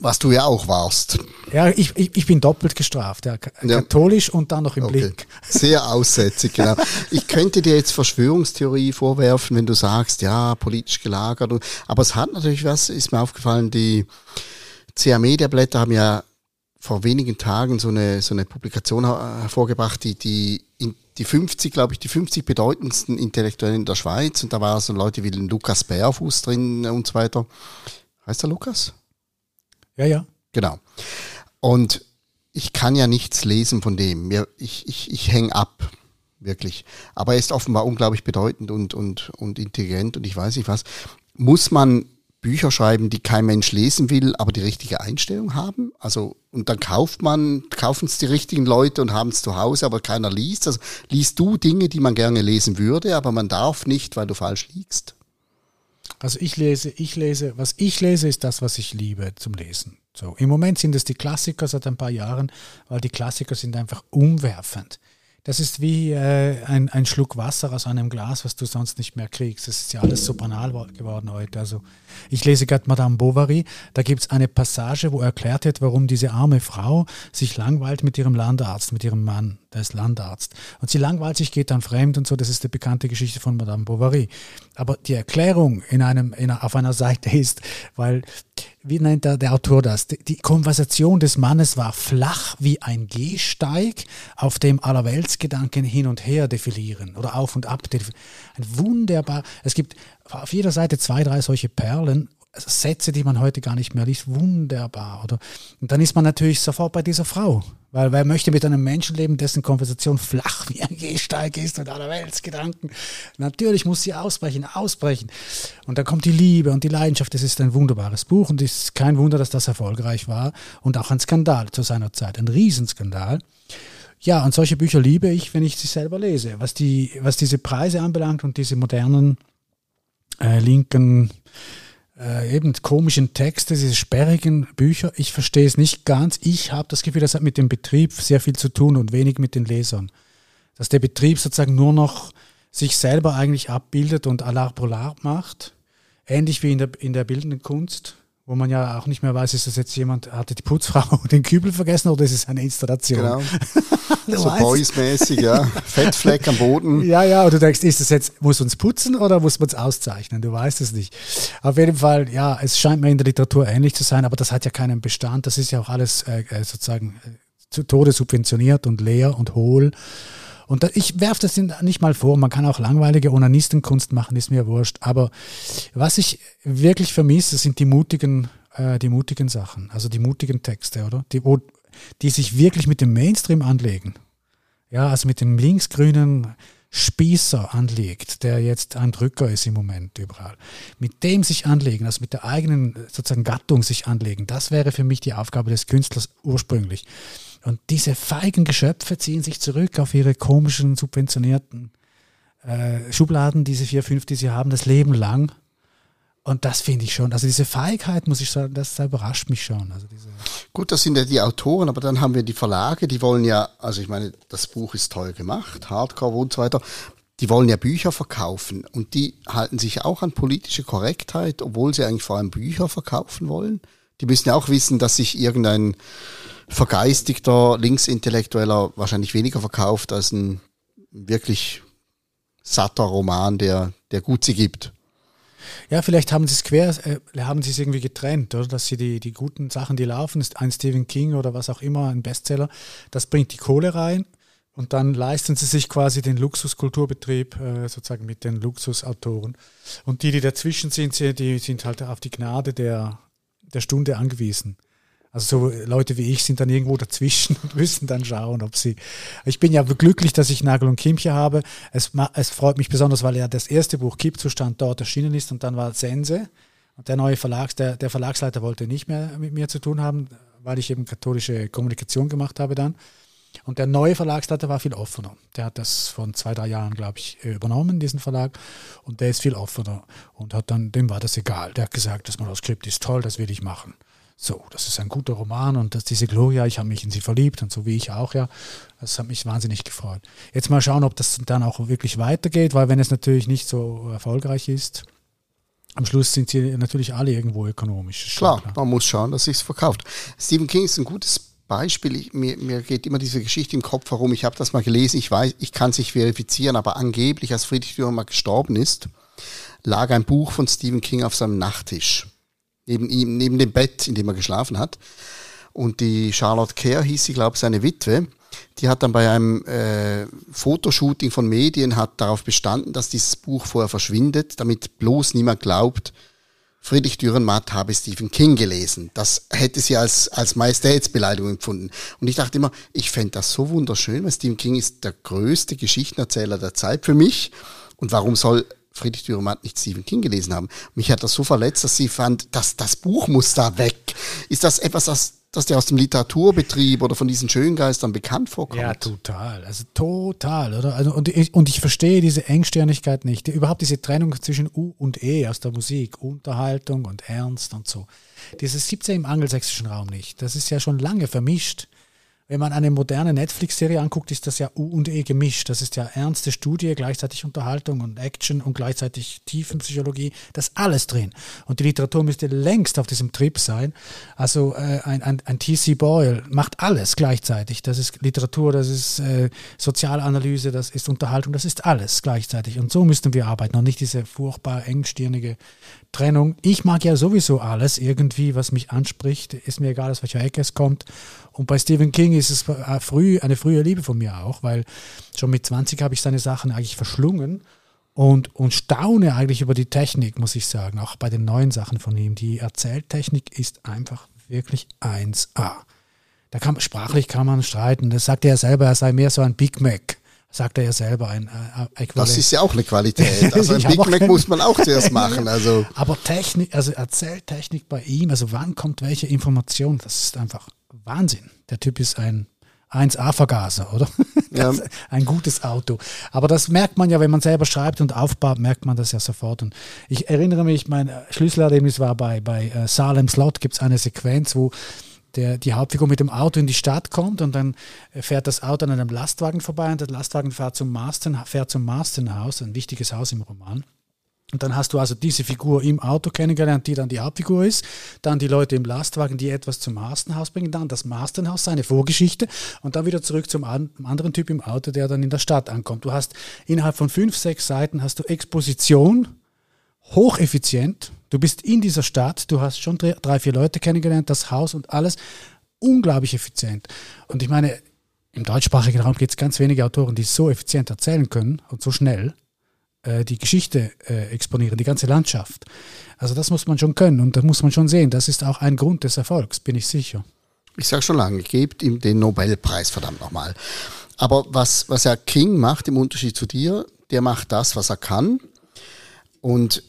Speaker 1: Was du ja auch warst.
Speaker 2: Ja, ich, ich, ich bin doppelt gestraft. Ja. Katholisch und dann noch im okay. Blick.
Speaker 1: Sehr aussätzig, genau. ich könnte dir jetzt Verschwörungstheorie vorwerfen, wenn du sagst, ja, politisch gelagert. Aber es hat natürlich was, ist mir aufgefallen, die CA Media Blätter haben ja vor wenigen Tagen so eine, so eine Publikation hervorgebracht, die, die, die 50, glaube ich, die 50 bedeutendsten Intellektuellen in der Schweiz. Und da waren so Leute wie Lukas Bärfuß drin und so weiter. Heißt der Lukas?
Speaker 2: Ja, ja.
Speaker 1: Genau. Und ich kann ja nichts lesen von dem. Ich, ich, ich hänge ab, wirklich. Aber er ist offenbar unglaublich bedeutend und, und, und intelligent und ich weiß nicht was. Muss man Bücher schreiben, die kein Mensch lesen will, aber die richtige Einstellung haben. Also, und dann kauft man, kaufen es die richtigen Leute und haben es zu Hause, aber keiner liest. Also liest du Dinge, die man gerne lesen würde, aber man darf nicht, weil du falsch liegst.
Speaker 2: Also ich lese, ich lese, was ich lese, ist das, was ich liebe zum Lesen. So, im Moment sind es die Klassiker seit ein paar Jahren, weil die Klassiker sind einfach umwerfend. Das ist wie äh, ein, ein Schluck Wasser aus einem Glas, was du sonst nicht mehr kriegst. Das ist ja alles so banal geworden heute. Also ich lese gerade Madame Bovary, da gibt es eine Passage, wo erklärt wird, warum diese arme Frau sich langweilt mit ihrem Landarzt, mit ihrem Mann, der ist Landarzt. Und sie langweilt sich, geht dann fremd und so, das ist die bekannte Geschichte von Madame Bovary. Aber die Erklärung in einem, in, auf einer Seite ist, weil wie nennt der, der Autor das? Die Konversation des Mannes war flach wie ein Gehsteig, auf dem Allerweltsgedanken hin und her defilieren oder auf und ab. Ein wunderbar, es gibt auf jeder Seite zwei, drei solche Perlen Sätze, die man heute gar nicht mehr liest, wunderbar. Oder? Und dann ist man natürlich sofort bei dieser Frau. Weil wer möchte mit einem Menschen leben, dessen Konversation flach wie ein Gehsteig ist und aller Weltsgedanken. Natürlich muss sie ausbrechen, ausbrechen. Und dann kommt die Liebe und die Leidenschaft. Das ist ein wunderbares Buch und es ist kein Wunder, dass das erfolgreich war und auch ein Skandal zu seiner Zeit, ein Riesenskandal. Ja, und solche Bücher liebe ich, wenn ich sie selber lese. Was, die, was diese Preise anbelangt und diese modernen äh, linken äh, eben komischen Texte, diese sperrigen Bücher. Ich verstehe es nicht ganz. Ich habe das Gefühl, das hat mit dem Betrieb sehr viel zu tun und wenig mit den Lesern. Dass der Betrieb sozusagen nur noch sich selber eigentlich abbildet und à la macht. Ähnlich wie in der, in der bildenden Kunst wo man ja auch nicht mehr weiß, ist das jetzt jemand, hatte die Putzfrau den Kübel vergessen oder ist es eine Installation? Genau.
Speaker 1: so Boys-mäßig, ja. Fettfleck am Boden.
Speaker 2: Ja, ja, und du denkst, ist das jetzt, muss uns putzen oder muss man es auszeichnen? Du weißt es nicht. Auf jeden Fall, ja, es scheint mir in der Literatur ähnlich zu sein, aber das hat ja keinen Bestand. Das ist ja auch alles äh, äh sozusagen äh, zu Tode subventioniert und leer und hohl. Und ich werfe das nicht mal vor, man kann auch langweilige Onanistenkunst machen, ist mir wurscht. Aber was ich wirklich vermisse, sind die mutigen, äh, die mutigen Sachen, also die mutigen Texte, oder? Die, wo, die sich wirklich mit dem Mainstream anlegen. Ja, also mit dem linksgrünen Spießer anlegt, der jetzt ein Drücker ist im Moment überall. Mit dem sich anlegen, also mit der eigenen sozusagen Gattung sich anlegen, das wäre für mich die Aufgabe des Künstlers ursprünglich. Und diese feigen Geschöpfe ziehen sich zurück auf ihre komischen, subventionierten äh, Schubladen, diese vier, fünf, die sie haben, das Leben lang. Und das finde ich schon, also diese Feigheit, muss ich sagen, das, überrascht mich schon. Also diese
Speaker 1: Gut, das sind ja die Autoren, aber dann haben wir die Verlage, die wollen ja, also ich meine, das Buch ist toll gemacht, Hardcover und so weiter. Die wollen ja Bücher verkaufen und die halten sich auch an politische Korrektheit, obwohl sie eigentlich vor allem Bücher verkaufen wollen. Die müssen ja auch wissen, dass sich irgendein vergeistigter Linksintellektueller wahrscheinlich weniger verkauft als ein wirklich satter Roman, der, der gut sie gibt.
Speaker 2: Ja, vielleicht haben sie es quer, äh, haben sie es irgendwie getrennt, oder? Dass sie die, die guten Sachen, die laufen, ist ein Stephen King oder was auch immer, ein Bestseller, das bringt die Kohle rein und dann leisten sie sich quasi den Luxuskulturbetrieb äh, sozusagen mit den Luxusautoren. Und die, die dazwischen sind, die sind halt auf die Gnade der, der Stunde angewiesen. Also so Leute wie ich sind dann irgendwo dazwischen und müssen dann schauen, ob sie. Ich bin ja glücklich, dass ich Nagel und Kimche habe. Es, es freut mich besonders, weil ja das erste Buch Kippzustand dort erschienen ist und dann war Sense. Und der neue Verlags, der, der Verlagsleiter wollte nicht mehr mit mir zu tun haben, weil ich eben katholische Kommunikation gemacht habe dann. Und der neue Verlagsleiter war viel offener. Der hat das von zwei, drei Jahren, glaube ich, übernommen, diesen Verlag. Und der ist viel offener. Und hat dann, dem war das egal. Der hat gesagt, das Manuskript ist toll, das will ich machen so, das ist ein guter Roman und dass diese Gloria, ich habe mich in sie verliebt und so wie ich auch, ja. Das hat mich wahnsinnig gefreut. Jetzt mal schauen, ob das dann auch wirklich weitergeht, weil wenn es natürlich nicht so erfolgreich ist, am Schluss sind sie natürlich alle irgendwo ökonomisch.
Speaker 1: Klar, klar, man muss schauen, dass sich verkauft. Stephen King ist ein gutes Beispiel. Ich, mir, mir geht immer diese Geschichte im Kopf herum. Ich habe das mal gelesen. Ich weiß, ich kann es nicht verifizieren, aber angeblich, als Friedrich Dürr mal gestorben ist, lag ein Buch von Stephen King auf seinem Nachttisch neben ihm, neben dem Bett, in dem er geschlafen hat. Und die Charlotte Kerr hieß sie, glaube ich, seine Witwe. Die hat dann bei einem äh, Fotoshooting von Medien hat darauf bestanden, dass dieses Buch vorher verschwindet, damit bloß niemand glaubt, Friedrich Dürrenmatt habe Stephen King gelesen. Das hätte sie als, als Majestätsbeleidigung empfunden. Und ich dachte immer, ich fände das so wunderschön, weil Stephen King ist der größte Geschichtenerzähler der Zeit für mich. Und warum soll Friedrich Dürrenmatt nicht Stephen King gelesen haben. Mich hat das so verletzt, dass sie fand, dass das Buch muss da weg. Ist das etwas, das dass der aus dem Literaturbetrieb oder von diesen Schöngeistern bekannt vorkommt.
Speaker 2: Ja, total. Also total, oder? Also, und, ich, und ich verstehe diese Engstirnigkeit nicht. Die, überhaupt diese Trennung zwischen U und E aus der Musik, Unterhaltung und Ernst und so. Dieses gibt es ja im angelsächsischen Raum nicht. Das ist ja schon lange vermischt. Wenn man eine moderne Netflix-Serie anguckt, ist das ja U und E gemischt. Das ist ja ernste Studie, gleichzeitig Unterhaltung und Action und gleichzeitig Tiefenpsychologie. Das ist alles drin. Und die Literatur müsste längst auf diesem Trip sein. Also äh, ein, ein, ein T.C. Boyle macht alles gleichzeitig. Das ist Literatur, das ist äh, Sozialanalyse, das ist Unterhaltung, das ist alles gleichzeitig. Und so müssten wir arbeiten und nicht diese furchtbar engstirnige Trennung. Ich mag ja sowieso alles irgendwie, was mich anspricht. Ist mir egal, aus welcher Ecke es kommt. Und bei Stephen King ist es äh, früh, eine frühe Liebe von mir auch, weil schon mit 20 habe ich seine Sachen eigentlich verschlungen und, und staune eigentlich über die Technik, muss ich sagen, auch bei den neuen Sachen von ihm. Die Erzähltechnik ist einfach wirklich 1A. Da kann, sprachlich kann man streiten. Das sagt er selber, er sei mehr so ein Big Mac sagt er ja selber ein
Speaker 1: äh, Das ist ja auch eine Qualität. Also ein Big Mac muss man auch zuerst machen. Also.
Speaker 2: Aber Technik, also Erzähltechnik bei ihm, also wann kommt welche Information, das ist einfach Wahnsinn. Der Typ ist ein 1A-Vergaser, oder? Ja. ein gutes Auto. Aber das merkt man ja, wenn man selber schreibt und aufbaut, merkt man das ja sofort. Und ich erinnere mich, mein Schlüsselerlebnis war bei, bei uh, Salem Slot, gibt es eine Sequenz, wo der, die Hauptfigur mit dem Auto in die Stadt kommt und dann fährt das Auto an einem Lastwagen vorbei und der Lastwagen fährt zum Marston, fährt zum Marstonhaus, ein wichtiges Haus im Roman. Und dann hast du also diese Figur im Auto kennengelernt, die dann die Hauptfigur ist. Dann die Leute im Lastwagen, die etwas zum Marstonhaus bringen. Dann das Marstonhaus, seine Vorgeschichte. Und dann wieder zurück zum anderen Typ im Auto, der dann in der Stadt ankommt. Du hast innerhalb von fünf, sechs Seiten hast du Exposition, hocheffizient. Du bist in dieser Stadt, du hast schon drei, vier Leute kennengelernt, das Haus und alles. Unglaublich effizient. Und ich meine, im deutschsprachigen Raum gibt es ganz wenige Autoren, die so effizient erzählen können und so schnell äh, die Geschichte äh, exponieren, die ganze Landschaft. Also das muss man schon können und das muss man schon sehen. Das ist auch ein Grund des Erfolgs, bin ich sicher.
Speaker 1: Ich sage schon lange, gebt ihm den Nobelpreis, verdammt nochmal. Aber was, was ja King macht im Unterschied zu dir, der macht das, was er kann. Und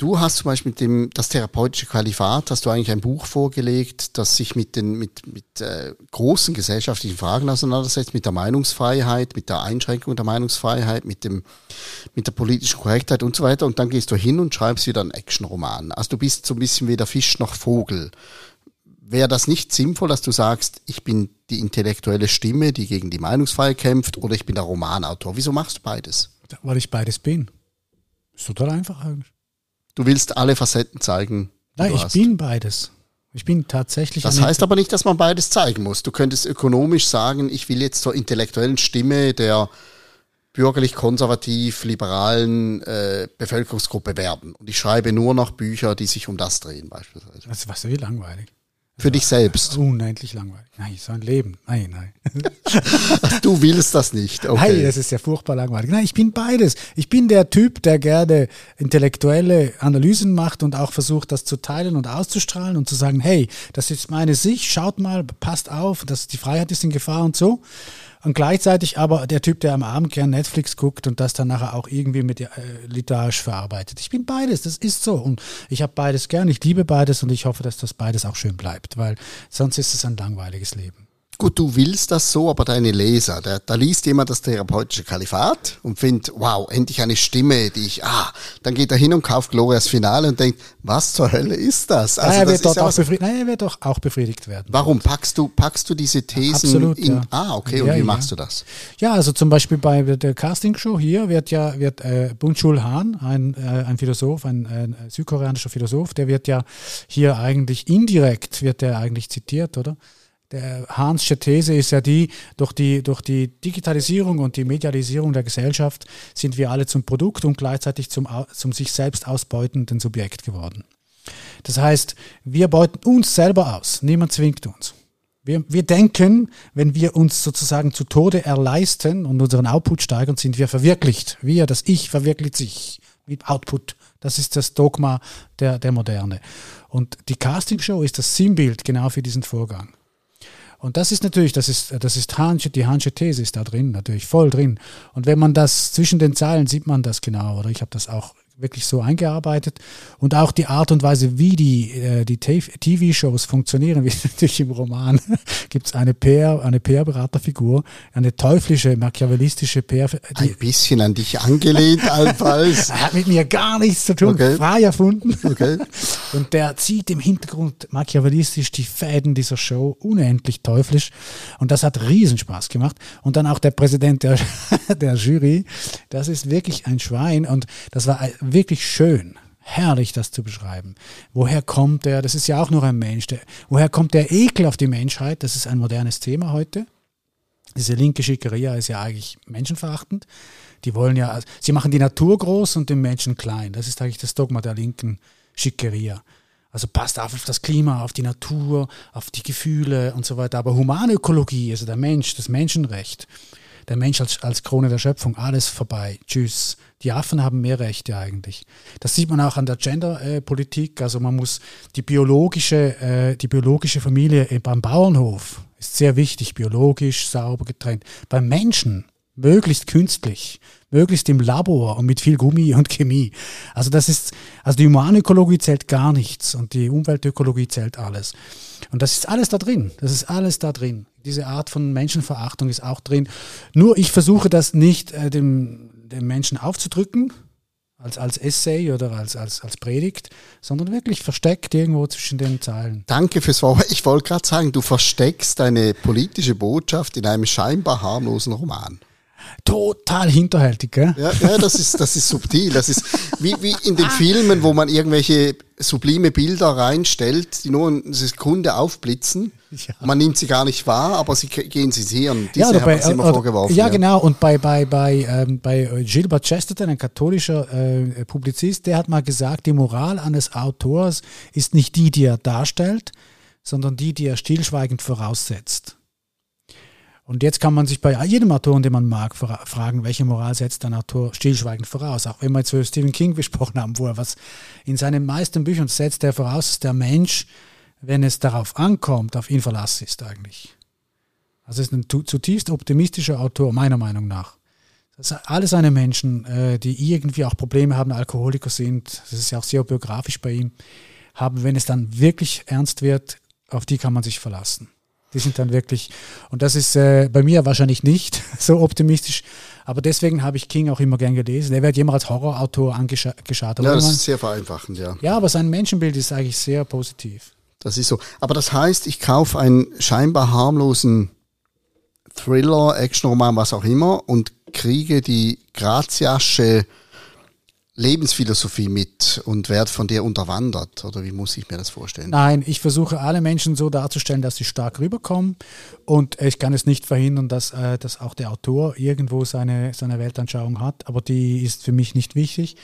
Speaker 1: Du hast zum Beispiel mit dem das therapeutische Kalifat, hast du eigentlich ein Buch vorgelegt, das sich mit den mit, mit äh, großen gesellschaftlichen Fragen auseinandersetzt, mit der Meinungsfreiheit, mit der Einschränkung der Meinungsfreiheit, mit dem mit der politischen Korrektheit und so weiter. Und dann gehst du hin und schreibst wieder einen Actionroman. Also du bist so ein bisschen weder Fisch noch Vogel. Wäre das nicht sinnvoll, dass du sagst, ich bin die intellektuelle Stimme, die gegen die Meinungsfreiheit kämpft, oder ich bin der Romanautor? Wieso machst du beides?
Speaker 2: Weil ich beides bin. Ist total einfach eigentlich.
Speaker 1: Du willst alle Facetten zeigen.
Speaker 2: Nein, ich hast. bin beides. Ich bin tatsächlich.
Speaker 1: Das heißt aber nicht, dass man beides zeigen muss. Du könntest ökonomisch sagen, ich will jetzt zur intellektuellen Stimme der bürgerlich-konservativ liberalen äh, Bevölkerungsgruppe werden. Und ich schreibe nur noch Bücher, die sich um das drehen, beispielsweise.
Speaker 2: Das ist wie langweilig.
Speaker 1: Für dich selbst.
Speaker 2: Unendlich langweilig. Nein, so ein Leben. Nein, nein.
Speaker 1: du willst das nicht.
Speaker 2: Okay. Nein, das ist ja furchtbar langweilig. Nein, ich bin beides. Ich bin der Typ, der gerne intellektuelle Analysen macht und auch versucht, das zu teilen und auszustrahlen und zu sagen, hey, das ist meine Sicht, schaut mal, passt auf, dass die Freiheit ist in Gefahr und so. Und gleichzeitig aber der Typ, der am Abend gern Netflix guckt und das dann nachher auch irgendwie mit äh, Litage verarbeitet. Ich bin beides, das ist so. Und ich habe beides gern, ich liebe beides und ich hoffe, dass das beides auch schön bleibt, weil sonst ist es ein langweiliges Leben.
Speaker 1: Gut, du willst das so, aber deine Leser, da, da liest jemand das therapeutische Kalifat und findet, wow, endlich eine Stimme, die ich, ah, dann geht er hin und kauft Glorias Finale und denkt, was zur Hölle ist das?
Speaker 2: Also ja, er, wird dort auch befriedigt, nein, er wird doch auch befriedigt werden.
Speaker 1: Warum packst du, packst du diese Thesen
Speaker 2: Absolut,
Speaker 1: in,
Speaker 2: ja.
Speaker 1: ah, okay, und ja, wie machst du das?
Speaker 2: Ja, also zum Beispiel bei der Castingshow hier wird ja, wird äh, Bunchul Han, ein, äh, ein Philosoph, ein, ein südkoreanischer Philosoph, der wird ja hier eigentlich indirekt, wird der eigentlich zitiert, oder? Der Hansche These ist ja die, durch die, durch die Digitalisierung und die Medialisierung der Gesellschaft sind wir alle zum Produkt und gleichzeitig zum, zum sich selbst ausbeutenden Subjekt geworden. Das heißt, wir beuten uns selber aus, niemand zwingt uns. Wir, wir denken, wenn wir uns sozusagen zu Tode erleisten und unseren Output steigern, sind wir verwirklicht. Wir, das Ich verwirklicht sich mit Output. Das ist das Dogma der, der Moderne. Und die Castingshow ist das Sinnbild genau für diesen Vorgang. Und das ist natürlich, das ist, das ist Hansche, die Hansche These ist da drin, natürlich voll drin. Und wenn man das zwischen den Zeilen sieht man das genau, oder ich habe das auch wirklich so eingearbeitet. Und auch die Art und Weise, wie die, äh, die TV-Shows funktionieren, wie natürlich im Roman, gibt es eine PR, eine PR-Beraterfigur, eine teuflische, machiavellistische PR.
Speaker 1: Ein bisschen an dich angelehnt, allenfalls.
Speaker 2: hat mit mir gar nichts zu tun, okay. frei erfunden. Okay. Und der zieht im Hintergrund machiavellistisch die Fäden dieser Show, unendlich teuflisch. Und das hat Riesenspaß gemacht. Und dann auch der Präsident der, der Jury, das ist wirklich ein Schwein. Und das war wirklich schön. Herrlich, das zu beschreiben. Woher kommt der? Das ist ja auch nur ein Mensch. Der, woher kommt der Ekel auf die Menschheit? Das ist ein modernes Thema heute. Diese linke Schickeria ist ja eigentlich menschenverachtend. Die wollen ja, sie machen die Natur groß und den Menschen klein. Das ist eigentlich das Dogma der linken Schickeria. Also passt auf das Klima, auf die Natur, auf die Gefühle und so weiter. Aber Humanökologie, also der Mensch, das Menschenrecht, der Mensch als, als Krone der Schöpfung, alles vorbei. Tschüss. Die Affen haben mehr Rechte eigentlich. Das sieht man auch an der Genderpolitik. also man muss die biologische, äh, die biologische Familie beim Bauernhof ist sehr wichtig, biologisch, sauber getrennt. Beim Menschen möglichst künstlich, möglichst im Labor und mit viel Gummi und Chemie. Also das ist, also die Humanökologie zählt gar nichts und die Umweltökologie zählt alles. Und das ist alles da drin. Das ist alles da drin. Diese Art von Menschenverachtung ist auch drin. Nur ich versuche das nicht äh, dem den Menschen aufzudrücken, als, als Essay oder als, als, als Predigt, sondern wirklich versteckt irgendwo zwischen den Zeilen.
Speaker 1: Danke fürs Wort. Ich wollte gerade sagen, du versteckst deine politische Botschaft in einem scheinbar harmlosen Roman
Speaker 2: total hinterhältig. Gell?
Speaker 1: Ja, ja das, ist, das ist subtil. Das ist wie, wie in den Filmen, wo man irgendwelche sublime Bilder reinstellt, die nur eine Sekunde aufblitzen. Ja. Man nimmt sie gar nicht wahr, aber sie gehen sie sehen.
Speaker 2: Diese ja, bei, immer oder, vorgeworfen. Ja, ja, genau. Und bei, bei, bei, ähm, bei Gilbert Chesterton, ein katholischer äh, Publizist, der hat mal gesagt, die Moral eines Autors ist nicht die, die er darstellt, sondern die, die er stillschweigend voraussetzt. Und jetzt kann man sich bei jedem Autor, den man mag, fragen, welche Moral setzt ein Autor stillschweigend voraus. Auch wenn wir jetzt über Stephen King gesprochen haben, wo er was in seinen meisten Büchern setzt er voraus, dass der Mensch, wenn es darauf ankommt, auf ihn Verlass ist eigentlich. Also ist ein zutiefst optimistischer Autor, meiner Meinung nach. Das alle seine Menschen, äh, die irgendwie auch Probleme haben, Alkoholiker sind, das ist ja auch sehr biografisch bei ihm, haben, wenn es dann wirklich ernst wird, auf die kann man sich verlassen. Die sind dann wirklich, und das ist äh, bei mir wahrscheinlich nicht so optimistisch, aber deswegen habe ich King auch immer gern gelesen. Er wird immer als Horrorautor angeschaut. Ja,
Speaker 1: das ist sehr vereinfachend, ja.
Speaker 2: Ja, aber sein Menschenbild ist eigentlich sehr positiv.
Speaker 1: Das ist so. Aber das heißt, ich kaufe einen scheinbar harmlosen Thriller, Actionroman, was auch immer und kriege die graziasche Lebensphilosophie mit und werde von der unterwandert? Oder wie muss ich mir das vorstellen?
Speaker 2: Nein, ich versuche alle Menschen so darzustellen, dass sie stark rüberkommen. Und ich kann es nicht verhindern, dass, äh, dass auch der Autor irgendwo seine, seine Weltanschauung hat. Aber die ist für mich nicht wichtig.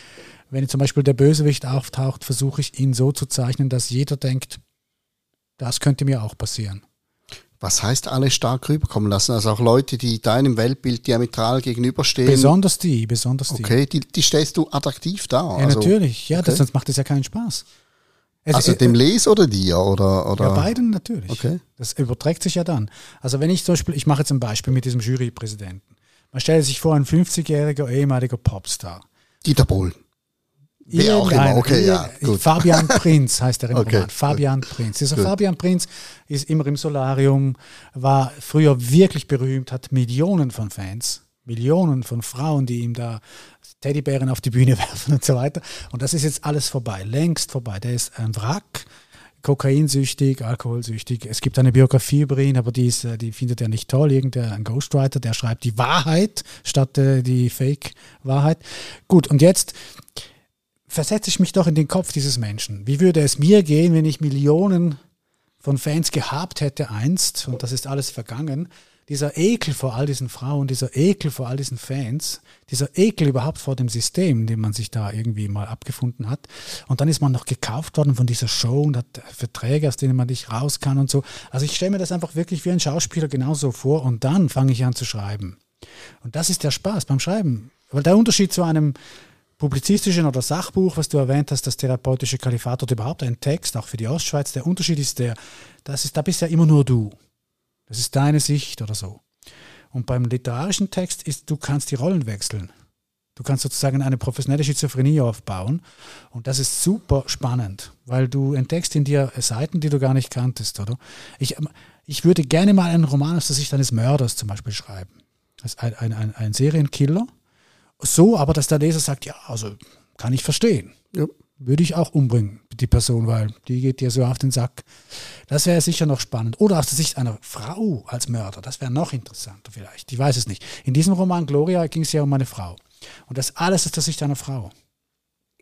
Speaker 2: Wenn zum Beispiel der Bösewicht auftaucht, versuche ich ihn so zu zeichnen, dass jeder denkt, das könnte mir auch passieren.
Speaker 1: Was heißt alle stark rüberkommen lassen? Also auch Leute, die deinem Weltbild diametral gegenüberstehen?
Speaker 2: Besonders die, besonders
Speaker 1: die. Okay, die, die stellst du attraktiv dar.
Speaker 2: Ja, also, natürlich. Ja, okay. das, sonst macht es ja keinen Spaß.
Speaker 1: Es, also dem Leser oder dir? Oder, oder?
Speaker 2: Ja, beiden natürlich. Okay. Das überträgt sich ja dann. Also wenn ich zum Beispiel, ich mache jetzt ein Beispiel mit diesem Jurypräsidenten. Man stellt sich vor, ein 50-jähriger ehemaliger Popstar.
Speaker 1: Dieter Bohlen.
Speaker 2: Wer auch immer, okay, ja. Gut. Fabian Prinz heißt er im okay. Roman. Fabian Prinz. Dieser gut. Fabian Prinz ist immer im Solarium, war früher wirklich berühmt, hat Millionen von Fans, Millionen von Frauen, die ihm da Teddybären auf die Bühne werfen und so weiter. Und das ist jetzt alles vorbei, längst vorbei. Der ist ein Wrack, kokainsüchtig, alkoholsüchtig. Es gibt eine Biografie über ihn, aber die, ist, äh, die findet er nicht toll. Irgendein Ghostwriter, der schreibt die Wahrheit statt äh, die Fake-Wahrheit. Gut, und jetzt versetze ich mich doch in den Kopf dieses Menschen. Wie würde es mir gehen, wenn ich Millionen von Fans gehabt hätte einst, und das ist alles vergangen, dieser Ekel vor all diesen Frauen, dieser Ekel vor all diesen Fans, dieser Ekel überhaupt vor dem System, den man sich da irgendwie mal abgefunden hat. Und dann ist man noch gekauft worden von dieser Show und hat Verträge, aus denen man nicht raus kann und so. Also ich stelle mir das einfach wirklich wie ein Schauspieler genauso vor und dann fange ich an zu schreiben. Und das ist der Spaß beim Schreiben. Weil der Unterschied zu einem publizistischen oder Sachbuch, was du erwähnt hast, das therapeutische Kalifat oder überhaupt ein Text, auch für die Ostschweiz, der Unterschied ist der, das ist, da bist ja immer nur du. Das ist deine Sicht oder so. Und beim literarischen Text ist, du kannst die Rollen wechseln. Du kannst sozusagen eine professionelle Schizophrenie aufbauen. Und das ist super spannend, weil du entdeckst in dir Seiten, die du gar nicht kanntest, oder? Ich, ich würde gerne mal einen Roman aus der Sicht eines Mörders zum Beispiel schreiben. Ein, ein, ein, ein Serienkiller. So, aber dass der Leser sagt, ja, also kann ich verstehen. Ja. Würde ich auch umbringen, die Person, weil die geht dir so auf den Sack. Das wäre sicher noch spannend. Oder aus der Sicht einer Frau als Mörder, das wäre noch interessanter vielleicht. Ich weiß es nicht. In diesem Roman Gloria ging es ja um eine Frau. Und das alles ist der Sicht einer Frau.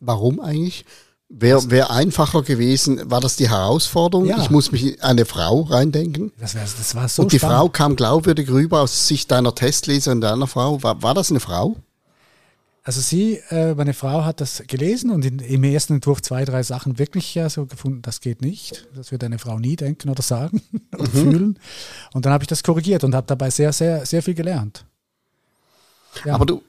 Speaker 1: Warum eigentlich? Wäre wär einfacher gewesen, war das die Herausforderung? Ja. Ich muss mich in eine Frau reindenken.
Speaker 2: Das, wär, das war so
Speaker 1: Und die spannend. Frau kam glaubwürdig rüber aus Sicht deiner Testleserin, deiner Frau. War, war das eine Frau?
Speaker 2: Also sie, äh, meine Frau hat das gelesen und in, im ersten Entwurf zwei, drei Sachen wirklich ja so gefunden, das geht nicht. Das wird eine Frau nie denken oder sagen oder mhm. fühlen. Und dann habe ich das korrigiert und habe dabei sehr, sehr, sehr viel gelernt.
Speaker 1: Ja. Aber du,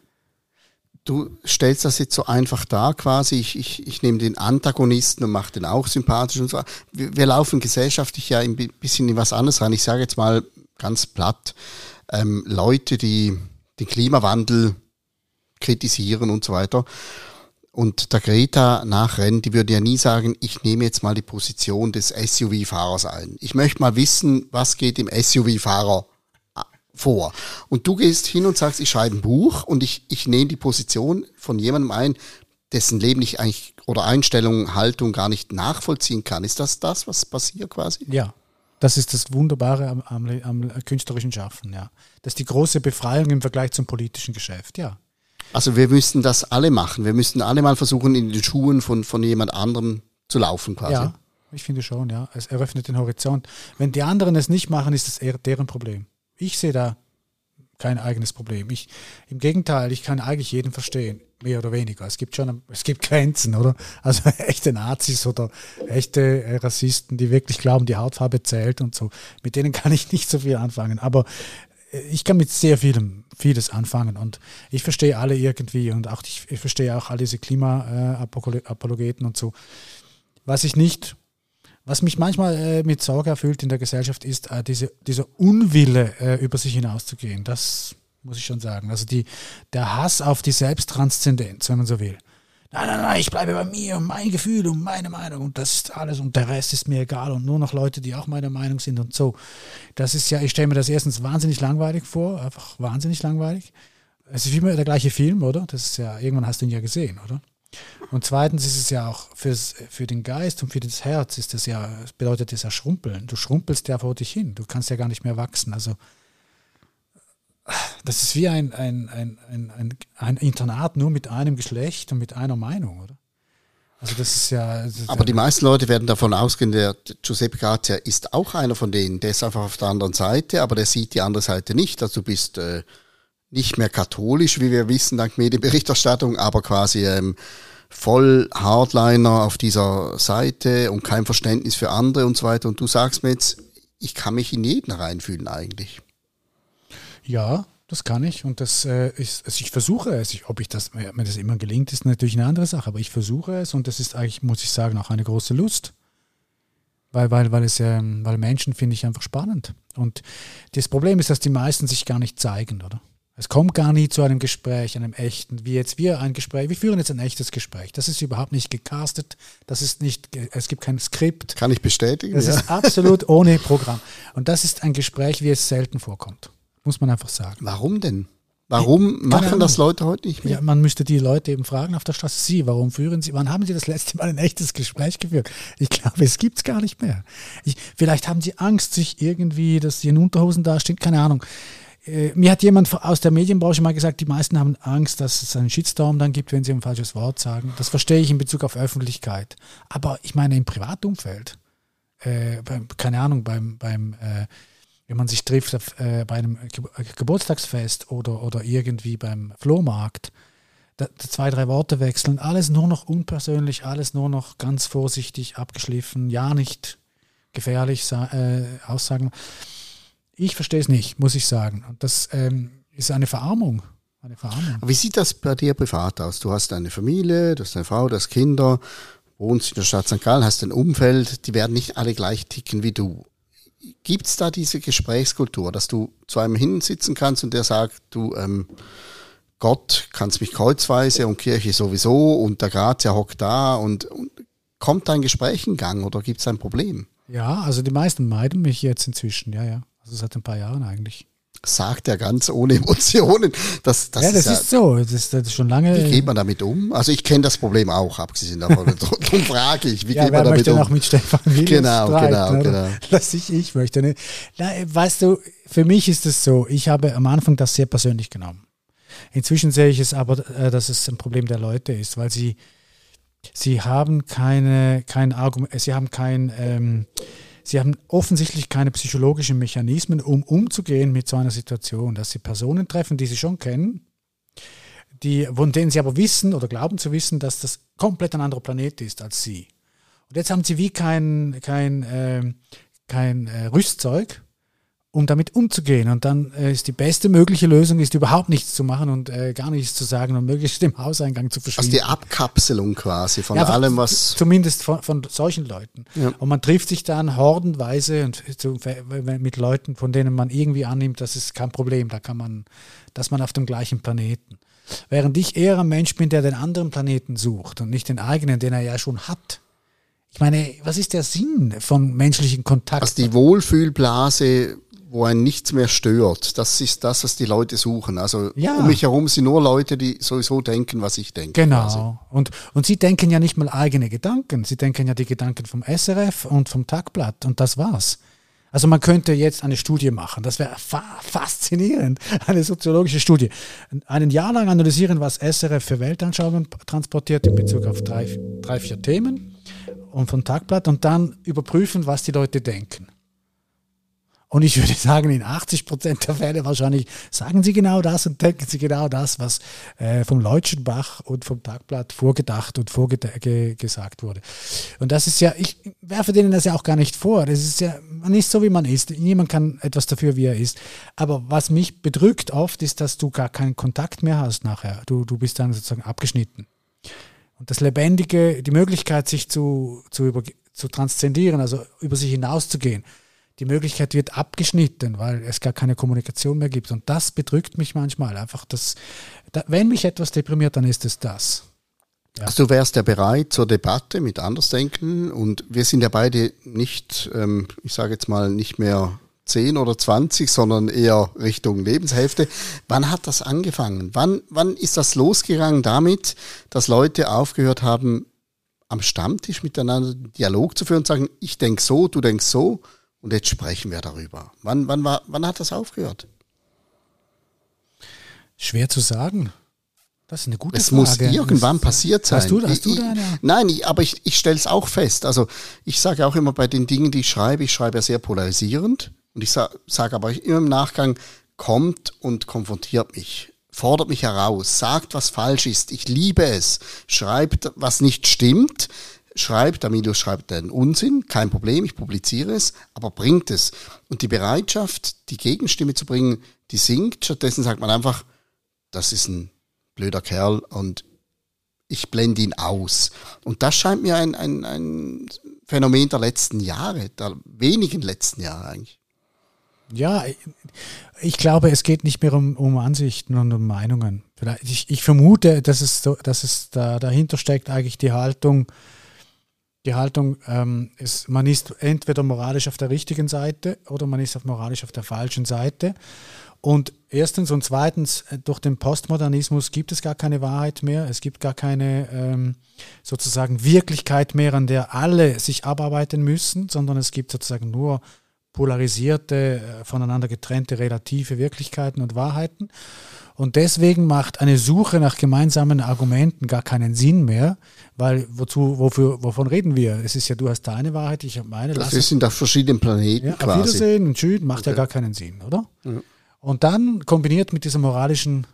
Speaker 1: du stellst das jetzt so einfach dar, quasi. Ich, ich, ich nehme den Antagonisten und mache den auch sympathisch und so. Wir, wir laufen gesellschaftlich ja ein bisschen in was anderes rein. Ich sage jetzt mal ganz platt, ähm, Leute, die den Klimawandel kritisieren und so weiter. Und der Greta nachrennen, die würde ja nie sagen, ich nehme jetzt mal die Position des SUV-Fahrers ein. Ich möchte mal wissen, was geht im SUV-Fahrer vor. Und du gehst hin und sagst, ich schreibe ein Buch und ich, ich nehme die Position von jemandem ein, dessen Leben ich eigentlich oder Einstellung, Haltung gar nicht nachvollziehen kann. Ist das das, was passiert quasi?
Speaker 2: Ja, das ist das Wunderbare am, am, am künstlerischen Schaffen, ja. Das ist die große Befreiung im Vergleich zum politischen Geschäft, ja.
Speaker 1: Also wir müssten das alle machen. Wir müssten alle mal versuchen, in den Schuhen von, von jemand anderem zu laufen quasi.
Speaker 2: Ja, ich finde schon, ja. Es eröffnet den Horizont. Wenn die anderen es nicht machen, ist es eher deren Problem. Ich sehe da kein eigenes Problem. Ich, Im Gegenteil, ich kann eigentlich jeden verstehen, mehr oder weniger. Es gibt schon, es gibt Grenzen, oder? Also echte Nazis oder echte äh, Rassisten, die wirklich glauben, die Hautfarbe zählt und so. Mit denen kann ich nicht so viel anfangen. Aber ich kann mit sehr vielem, vieles anfangen und ich verstehe alle irgendwie und auch ich, ich verstehe auch all diese Klimaapologeten und so. Was ich nicht was mich manchmal äh, mit Sorge erfüllt in der Gesellschaft ist äh, diese, dieser Unwille, äh, über sich hinauszugehen. Das muss ich schon sagen. Also die, der Hass auf die Selbsttranszendenz, wenn man so will. Nein, nein, nein, ich bleibe bei mir und mein Gefühl und meine Meinung und das ist alles und der Rest ist mir egal und nur noch Leute, die auch meiner Meinung sind und so. Das ist ja, ich stelle mir das erstens wahnsinnig langweilig vor, einfach wahnsinnig langweilig. Es ist immer der gleiche Film, oder? Das ist ja, irgendwann hast du ihn ja gesehen, oder? Und zweitens ist es ja auch fürs, für den Geist und für das Herz ist das ja, bedeutet das ja Schrumpeln. Du schrumpelst ja vor dich hin. Du kannst ja gar nicht mehr wachsen. Also das ist wie ein, ein, ein, ein, ein Internat nur mit einem Geschlecht und mit einer Meinung, oder? Also das ist ja. Das ist
Speaker 1: Aber ja die meisten Leute werden davon ausgehen, der Giuseppe Grazia ist auch einer von denen. Der ist einfach auf der anderen Seite, aber der sieht die andere Seite nicht. Also du bist äh, nicht mehr katholisch, wie wir wissen, dank Medienberichterstattung, aber quasi ähm, voll Hardliner auf dieser Seite und kein Verständnis für andere und so weiter. Und du sagst mir jetzt, ich kann mich in jeden reinfühlen eigentlich.
Speaker 2: Ja, das kann ich und das äh, ist, also ich versuche es. Ich, ob ich das, mir das immer gelingt, ist natürlich eine andere Sache, aber ich versuche es und das ist eigentlich, muss ich sagen, auch eine große Lust. Weil, weil, weil, es, äh, weil Menschen finde ich einfach spannend. Und das Problem ist, dass die meisten sich gar nicht zeigen, oder? Es kommt gar nie zu einem Gespräch, einem echten, wie jetzt wir ein Gespräch, wir führen jetzt ein echtes Gespräch. Das ist überhaupt nicht gecastet, das ist nicht, es gibt kein Skript.
Speaker 1: Kann ich bestätigen.
Speaker 2: Das ja. ist absolut ohne Programm. Und das ist ein Gespräch, wie es selten vorkommt. Muss man einfach sagen.
Speaker 1: Warum denn? Warum ich, machen das Leute heute nicht mehr?
Speaker 2: Ja, man müsste die Leute eben fragen auf der Straße, Sie, warum führen Sie, wann haben Sie das letzte Mal ein echtes Gespräch geführt? Ich glaube, es gibt es gar nicht mehr. Ich, vielleicht haben Sie Angst, sich irgendwie, dass Sie in Unterhosen dastehen, keine Ahnung. Äh, mir hat jemand aus der Medienbranche mal gesagt, die meisten haben Angst, dass es einen Shitstorm dann gibt, wenn sie ein falsches Wort sagen. Das verstehe ich in Bezug auf Öffentlichkeit. Aber ich meine im Privatumfeld, äh, beim, keine Ahnung, beim, beim äh, wenn man sich trifft äh, bei einem Ge Geburtstagsfest oder, oder irgendwie beim Flohmarkt, da, da zwei, drei Worte wechseln, alles nur noch unpersönlich, alles nur noch ganz vorsichtig abgeschliffen, ja nicht gefährlich äh, Aussagen. Ich verstehe es nicht, muss ich sagen. Das ähm, ist eine Verarmung. Eine
Speaker 1: Verarmung. Wie sieht das bei dir privat aus? Du hast eine Familie, du hast eine Frau, du hast Kinder, wohnst in der Stadt St. Gallen, hast ein Umfeld, die werden nicht alle gleich ticken wie du. Gibt es da diese Gesprächskultur, dass du zu einem hinsitzen kannst und der sagt, du, ähm, Gott kannst mich kreuzweise und Kirche sowieso und der Grazia hockt da und, und kommt da ein Gespräch in Gang oder gibt es ein Problem?
Speaker 2: Ja, also die meisten meiden mich jetzt inzwischen, ja, ja. Also seit ein paar Jahren eigentlich.
Speaker 1: Sagt er ganz ohne Emotionen. Das, das
Speaker 2: ja, das
Speaker 1: ist,
Speaker 2: ist so. Das ist, das ist schon lange.
Speaker 1: Wie geht man damit um? Also ich kenne das Problem auch, abgesehen davon. Darum frage ich, wie
Speaker 2: ja,
Speaker 1: geht man damit
Speaker 2: möchte
Speaker 1: um?
Speaker 2: noch mit Stefan Williams
Speaker 1: Genau,
Speaker 2: streiten,
Speaker 1: genau,
Speaker 2: oder?
Speaker 1: genau.
Speaker 2: Dass ich, ich möchte nicht. Na, weißt du, für mich ist es so, ich habe am Anfang das sehr persönlich genommen. Inzwischen sehe ich es aber, äh, dass es ein Problem der Leute ist, weil sie, sie haben keine, kein Argument, sie haben kein, ähm, sie haben offensichtlich keine psychologischen Mechanismen, um umzugehen mit so einer Situation, dass sie Personen treffen, die sie schon kennen, die, von denen sie aber wissen oder glauben zu wissen, dass das komplett ein anderer Planet ist als sie. Und jetzt haben sie wie kein, kein, ähm, kein äh, Rüstzeug, um damit umzugehen. Und dann äh, ist die beste mögliche Lösung, ist überhaupt nichts zu machen und äh, gar nichts zu sagen und möglichst im Hauseingang zu
Speaker 1: Also
Speaker 2: verschwinden.
Speaker 1: die Abkapselung quasi von
Speaker 2: Ja,
Speaker 1: allem, was.
Speaker 2: Zumindest von, von solchen Leuten.
Speaker 1: Ja.
Speaker 2: Und man trifft sich dann hordenweise und zu, mit Leuten, von denen man irgendwie annimmt, das ist kein Problem, da kann man, dass man auf dem gleichen Planeten. Während ich eher ein Mensch bin, der den anderen Planeten sucht und nicht den eigenen, den er ja schon hat. Ich meine, was ist der Sinn von menschlichen Kontakt?
Speaker 1: Also die Wohlfühlblase, wo einen nichts mehr stört, das ist das, was die Leute suchen. Also
Speaker 2: Ja.
Speaker 1: um mich herum sind nur Leute, die sowieso denken, was ich denke.
Speaker 2: Genau.
Speaker 1: quasi.
Speaker 2: Und, und sie denken ja nicht mal eigene Gedanken. Sie denken ja die Gedanken vom SRF und vom Tagblatt und das war's. Also man könnte jetzt eine Studie machen, das wäre fa faszinierend, eine soziologische Studie. Ein Jahr lang analysieren, was SRF für Weltanschauungen transportiert in Bezug auf drei, drei vier Themen und vom Tagblatt und dann überprüfen, was die Leute denken. Und ich würde sagen, in 80 Prozent der Fälle wahrscheinlich sagen sie genau das und denken sie genau das, was äh, vom Leutschenbach und vom Tagblatt vorgedacht und vorgesagt wurde. Und das ist ja, ich werfe denen das ja auch gar nicht vor. Das ist ja, man ist so, wie man ist. Niemand kann etwas dafür, wie er ist. Aber was mich bedrückt oft, ist, dass du gar keinen Kontakt mehr hast nachher. Du, du bist dann sozusagen abgeschnitten. Und das Lebendige, die Möglichkeit, sich zu, zu, über, zu transzendieren, also über sich hinauszugehen, die Möglichkeit wird abgeschnitten, weil es gar keine Kommunikation mehr gibt. Und das bedrückt mich manchmal. Einfach das, da, wenn mich etwas deprimiert, dann ist es das.
Speaker 1: Also du wärst ja bereit zur Debatte mit Andersdenken und wir sind ja beide nicht, ähm, ich sage jetzt mal, nicht mehr 10 oder 20, sondern eher Richtung Lebenshälfte. Wann hat das angefangen? Wann, wann ist das losgegangen damit, dass Leute aufgehört haben, am Stammtisch miteinander Dialog zu führen und sagen, ich denke so, du denkst so und jetzt sprechen wir darüber. Wann, wann, war, wann hat das aufgehört?
Speaker 2: Schwer zu sagen. Das ist eine gute
Speaker 1: Es
Speaker 2: Frage.
Speaker 1: muss irgendwann passiert sein.
Speaker 2: Hast du, hast du da eine?
Speaker 1: Nein, ich, aber ich, ich stelle es auch fest. Also ich sage auch immer bei den Dingen, die ich schreibe, ich schreibe ja sehr polarisierend und ich sage sag aber immer im Nachgang, kommt und konfrontiert mich, fordert mich heraus, sagt, was falsch ist. Ich liebe es. Schreibt, was nicht stimmt. Schreibt, Amilius schreibt einen Unsinn, kein Problem, ich publiziere es, aber bringt es. Und die Bereitschaft, die Gegenstimme zu bringen, die sinkt. Stattdessen sagt man einfach, das ist ein blöder Kerl und ich blende ihn aus. Und das scheint mir ein, ein, ein Phänomen der letzten Jahre, der wenigen letzten Jahre eigentlich.
Speaker 2: Ja, ich- glaube, es geht nicht mehr um, um Ansichten und um Meinungen. Ich, ich vermute, dass es, dass es da dahinter steckt eigentlich die Haltung, die Haltung, ähm, ist, man ist entweder moralisch auf der richtigen Seite oder man ist auf moralisch auf der falschen Seite. Und erstens und zweitens, äh, durch den Postmodernismus gibt es gar keine Wahrheit mehr. Es gibt gar keine ähm, sozusagen Wirklichkeit mehr, an der alle sich abarbeiten müssen, sondern es gibt sozusagen nur polarisierte, äh, voneinander getrennte relative Wirklichkeiten und Wahrheiten. Und deswegen macht eine Suche nach gemeinsamen Argumenten gar keinen Sinn mehr, weil wozu, wofür, wovon reden wir? Es ist ja, du hast deine Wahrheit, ich habe meine.
Speaker 1: Das ist in der verschiedenen Planeten
Speaker 2: ja, auf
Speaker 1: quasi.
Speaker 2: Wiedersehen und Tschüss, macht ja gar keinen Sinn, oder? Und dann kombiniert mit dieser moralischen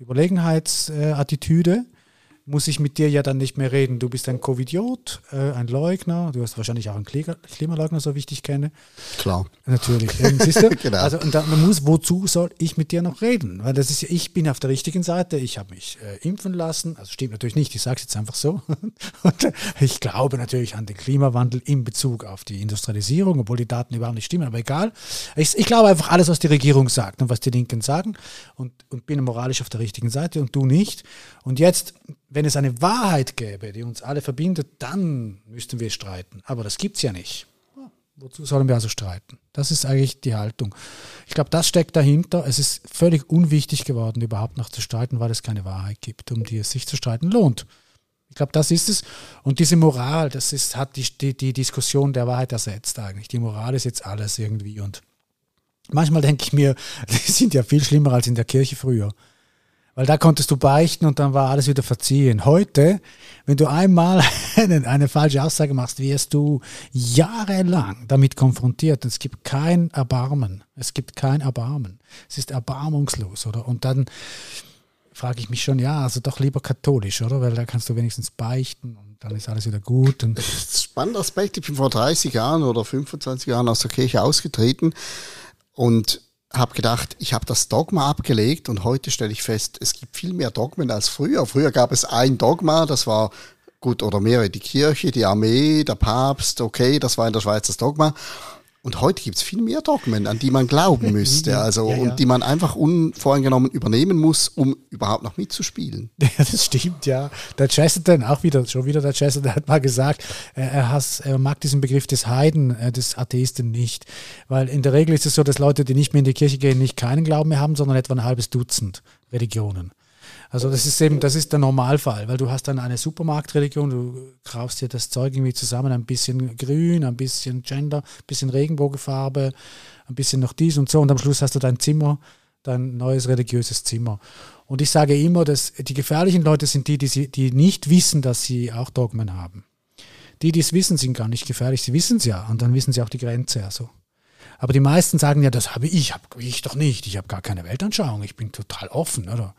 Speaker 2: Überlegenheitsattitüde muss ich mit dir ja dann nicht mehr reden. Du bist ein Covidiot, äh, ein Leugner, du hast wahrscheinlich auch einen Klimaleugner, so wie ich dich kenne.
Speaker 1: Klar.
Speaker 2: Natürlich. siehst du? genau. Also und dann muss, wozu soll ich mit dir noch reden? Weil das ist ich bin auf der richtigen Seite, ich habe mich äh, impfen lassen. Also stimmt natürlich nicht, ich sage es jetzt einfach so. und äh, ich glaube natürlich an den Klimawandel in Bezug auf die Industrialisierung, obwohl die Daten überhaupt nicht stimmen, aber egal. Ich, ich glaube einfach alles, was die Regierung sagt und was die Linken sagen und, und bin moralisch auf der richtigen Seite und du nicht. Und jetzt wenn es eine Wahrheit gäbe, die uns alle verbindet, dann müssten wir streiten. Aber das gibt es ja nicht. Wozu sollen wir also streiten? Das ist eigentlich die Haltung. Ich glaube, das steckt dahinter. Es ist völlig unwichtig geworden, überhaupt noch zu streiten, weil es keine Wahrheit gibt, um die es sich zu streiten lohnt. Ich glaube, das ist es. Und diese Moral, das ist, hat die, die, die Diskussion der Wahrheit ersetzt eigentlich. Die Moral ist jetzt alles irgendwie. Und manchmal denke ich mir, die sind ja viel schlimmer als in der Kirche früher. Weil da konntest du beichten und dann war alles wieder verziehen. Heute, wenn du einmal eine, eine falsche Aussage machst, wirst du jahrelang damit konfrontiert. Es gibt kein Erbarmen. Es gibt kein Erbarmen. Es ist erbarmungslos, oder? Und dann frage ich mich schon, ja, also doch lieber katholisch, oder? Weil da kannst du wenigstens beichten und dann ist alles wieder gut. Und
Speaker 1: spannender Aspekt. Ich bin vor 30 Jahren oder 25 Jahren aus der Kirche ausgetreten und habe gedacht, ich habe das Dogma abgelegt und heute stelle ich fest, es gibt viel mehr Dogmen als früher. Früher gab es ein Dogma, das war gut oder mehrere, die Kirche, die Armee, der Papst, okay, das war in der Schweiz das Dogma. Und heute gibt es viel mehr Dogmen, an die man glauben müsste, also ja, ja. und die man einfach unvoreingenommen übernehmen muss, um überhaupt noch mitzuspielen.
Speaker 2: Ja, das stimmt, ja. Der Chesterton, auch wieder, schon wieder der Chesterton hat mal gesagt, er, has, er mag diesen Begriff des Heiden, äh, des Atheisten nicht. Weil in der Regel ist es so, dass Leute, die nicht mehr in die Kirche gehen, nicht keinen Glauben mehr haben, sondern etwa ein halbes Dutzend Religionen. Also das ist eben, das ist der Normalfall, weil du hast dann eine Supermarktreligion, du kaufst dir das Zeug irgendwie zusammen, ein bisschen grün, ein bisschen Gender, ein bisschen Regenbogenfarbe, ein bisschen noch dies und so und am Schluss hast du dein Zimmer, dein neues religiöses Zimmer. Und ich sage immer, dass die gefährlichen Leute sind die, die, die nicht wissen, dass sie auch Dogmen haben. Die, die es wissen, sind gar nicht gefährlich, sie wissen es ja und dann wissen sie auch die Grenze. Also. Aber die meisten sagen ja, das habe ich, habe ich doch nicht, ich habe gar keine Weltanschauung, ich bin total offen, oder?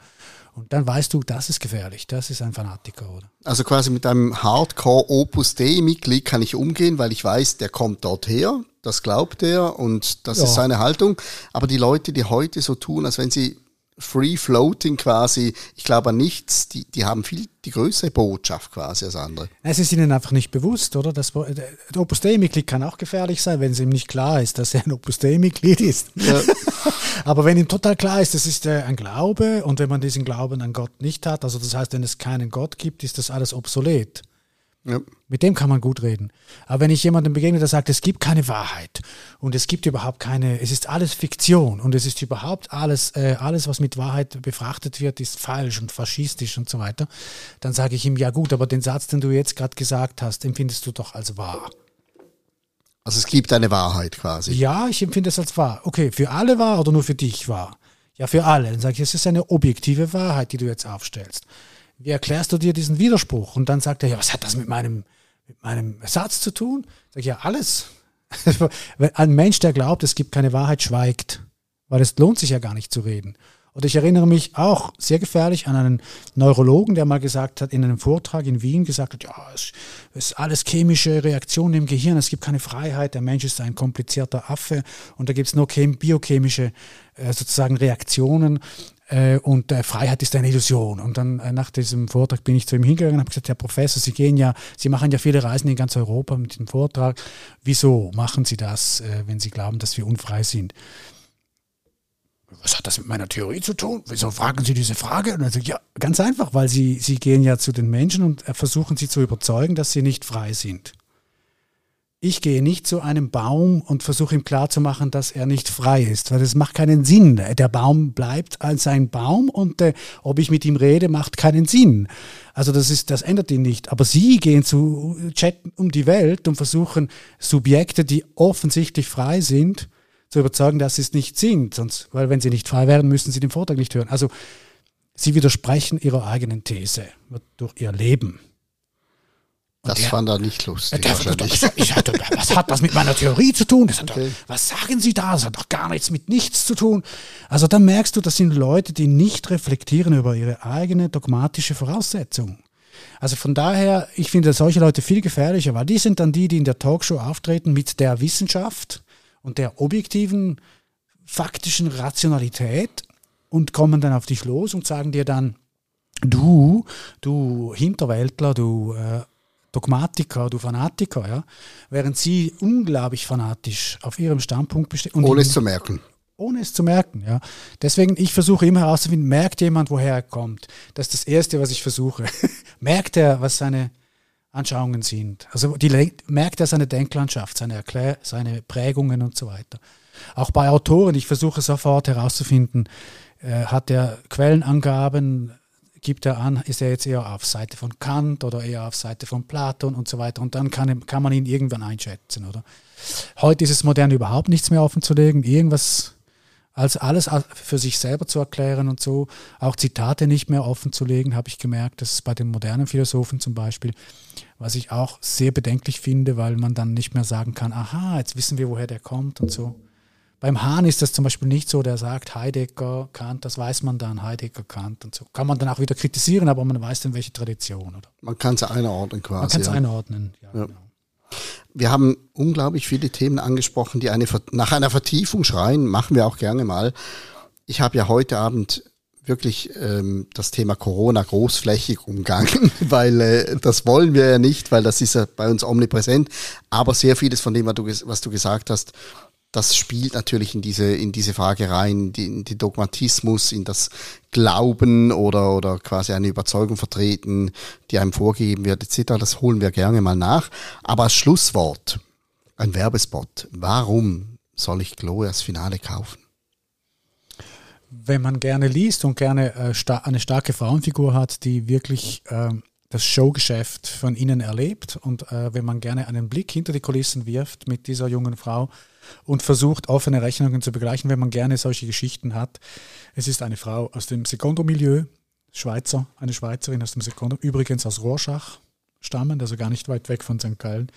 Speaker 2: Und dann weißt du, das ist gefährlich, das ist ein Fanatiker, oder?
Speaker 1: Also quasi mit einem Hardcore Opus Dei-Mitglied kann ich umgehen, weil ich weiß, der kommt dort her, das glaubt er und das ja. ist seine Haltung. Aber die Leute, die heute so tun, als wenn sie Free Floating quasi, ich glaube an nichts, die, die haben viel die größere Botschaft quasi als andere.
Speaker 2: Es ist ihnen einfach nicht bewusst, oder? Das, der Opus Dei-Mitglied kann auch gefährlich sein, wenn es ihm nicht klar ist, dass er ein Opus Dei-Mitglied ist. Ja. Aber wenn ihm total klar ist, das ist ein Glaube und wenn man diesen Glauben an Gott nicht hat, also das heißt, wenn es keinen Gott gibt, ist das alles obsolet. Ja. Mit dem kann man gut reden. Aber wenn ich jemandem begegne, der sagt, es gibt keine Wahrheit und es gibt überhaupt keine, es ist alles Fiktion und es ist überhaupt alles, äh, alles, was mit Wahrheit befrachtet wird, ist falsch und faschistisch und so weiter, dann sage ich ihm, ja gut, aber den Satz, den du jetzt gerade gesagt hast, empfindest du doch als wahr.
Speaker 1: Also es gibt eine Wahrheit quasi.
Speaker 2: Ja, ich empfinde es als wahr. Okay, für alle wahr oder nur für dich wahr? Ja, für alle. Dann sage ich, es ist eine objektive Wahrheit, die du jetzt aufstellst wie erklärst du dir diesen Widerspruch? Und dann sagt er, ja, was hat das mit meinem, mit meinem Satz zu tun? Sag ich, ja, alles. Ein Mensch, der glaubt, es gibt keine Wahrheit, schweigt. Weil es lohnt sich ja gar nicht zu reden. Und ich erinnere mich auch sehr gefährlich an einen Neurologen, der mal gesagt hat, in einem Vortrag in Wien gesagt hat, ja, es ist alles chemische Reaktionen im Gehirn, es gibt keine Freiheit, der Mensch ist ein komplizierter Affe und da gibt es nur biochemische äh, sozusagen Reaktionen und äh, Freiheit ist eine Illusion. Und dann äh, nach diesem Vortrag bin ich zu ihm hingegangen und habe gesagt, Herr Professor, Sie gehen ja, Sie machen ja viele Reisen in ganz Europa mit dem Vortrag. Wieso machen Sie das, äh, wenn Sie glauben, dass wir unfrei sind? was hat das mit meiner Theorie zu tun? Wieso fragen Sie diese Frage? Und dann sage ich, ja, ganz einfach, weil Sie, Sie gehen ja zu den Menschen und äh, versuchen sie zu überzeugen, dass sie nicht frei sind. Ich gehe nicht zu einem Baum und versuche ihm klarzumachen, dass er nicht frei ist, weil das macht keinen Sinn. Der Baum bleibt als ein Baum und äh, ob ich mit ihm rede, macht keinen Sinn. Also das ist, das ändert ihn nicht. Aber Sie gehen zu chatten um die Welt und versuchen Subjekte, die offensichtlich frei sind, zu überzeugen, dass sie es nicht sind. Sonst, weil wenn sie nicht frei wären, müssten sie den Vortrag nicht hören. Also sie widersprechen ihrer eigenen These durch ihr Leben.
Speaker 1: Das der, fand er nicht lustig. Der,
Speaker 2: ich, ich hatte, was hat das mit meiner Theorie zu tun? Okay. Doch, was sagen Sie da? Das hat doch gar nichts mit nichts zu tun. Also dann merkst du, das sind Leute, die nicht reflektieren über ihre eigene dogmatische Voraussetzung. Also von daher, ich finde solche Leute viel gefährlicher, weil die sind dann die, die in der Talkshow auftreten mit der Wissenschaft und der objektiven, faktischen Rationalität und kommen dann auf dich los und sagen dir dann, du, du Hinterwäldler, du äh, Dogmatiker, du Fanatiker, ja, während sie unglaublich fanatisch auf ihrem Standpunkt bestehen.
Speaker 1: Ohne es zu merken.
Speaker 2: Ohne es zu merken, ja. Deswegen, ich versuche immer herauszufinden, merkt jemand, woher er kommt. Das ist das Erste, was ich versuche. merkt er, was seine Anschauungen sind. Also die, merkt er seine Denklandschaft, seine, Erklär seine Prägungen und so weiter. Auch bei Autoren, ich versuche sofort herauszufinden, äh, hat er Quellenangaben, gibt er an, ist er jetzt eher auf Seite von Kant oder eher auf Seite von Platon und so weiter. Und dann kann, kann man ihn irgendwann einschätzen, oder? Heute ist es modern, überhaupt nichts mehr offenzulegen, irgendwas als alles für sich selber zu erklären und so, auch Zitate nicht mehr offenzulegen, habe ich gemerkt, das ist bei den modernen Philosophen zum Beispiel, was ich auch sehr bedenklich finde, weil man dann nicht mehr sagen kann, aha, jetzt wissen wir, woher der kommt und so. Beim Hahn ist das zum Beispiel nicht so, der sagt Heidegger, Kant, das weiß man dann, Heidegger, Kant und so. Kann man dann auch wieder kritisieren, aber man weiß dann, welche Tradition. Oder?
Speaker 1: Man kann es einordnen quasi.
Speaker 2: Man kann es ja. einordnen, ja, ja. Genau.
Speaker 1: Wir haben unglaublich viele Themen angesprochen, die eine, nach einer Vertiefung schreien, machen wir auch gerne mal. Ich habe ja heute Abend wirklich ähm, das Thema Corona großflächig umgangen, weil äh, das wollen wir ja nicht, weil das ist ja bei uns omnipräsent. Aber sehr vieles von dem, was du, was du gesagt hast, das spielt natürlich in diese, in diese Frage rein, in den Dogmatismus, in das Glauben oder, oder quasi eine Überzeugung vertreten, die einem vorgegeben wird, etc. Das holen wir gerne mal nach. Aber als Schlusswort, ein Werbespot. Warum soll ich Glorias Finale kaufen?
Speaker 2: Wenn man gerne liest und gerne äh, eine starke Frauenfigur hat, die wirklich äh, das Showgeschäft von innen erlebt und äh, wenn man gerne einen Blick hinter die Kulissen wirft mit dieser jungen Frau, und versucht, offene Rechnungen zu begleichen, wenn man gerne solche Geschichten hat. Es ist eine Frau aus dem Sekondo-Milieu, Schweizer, eine Schweizerin aus dem Sekondo, übrigens aus Rorschach stammend, also gar nicht weit weg von St. Gallen.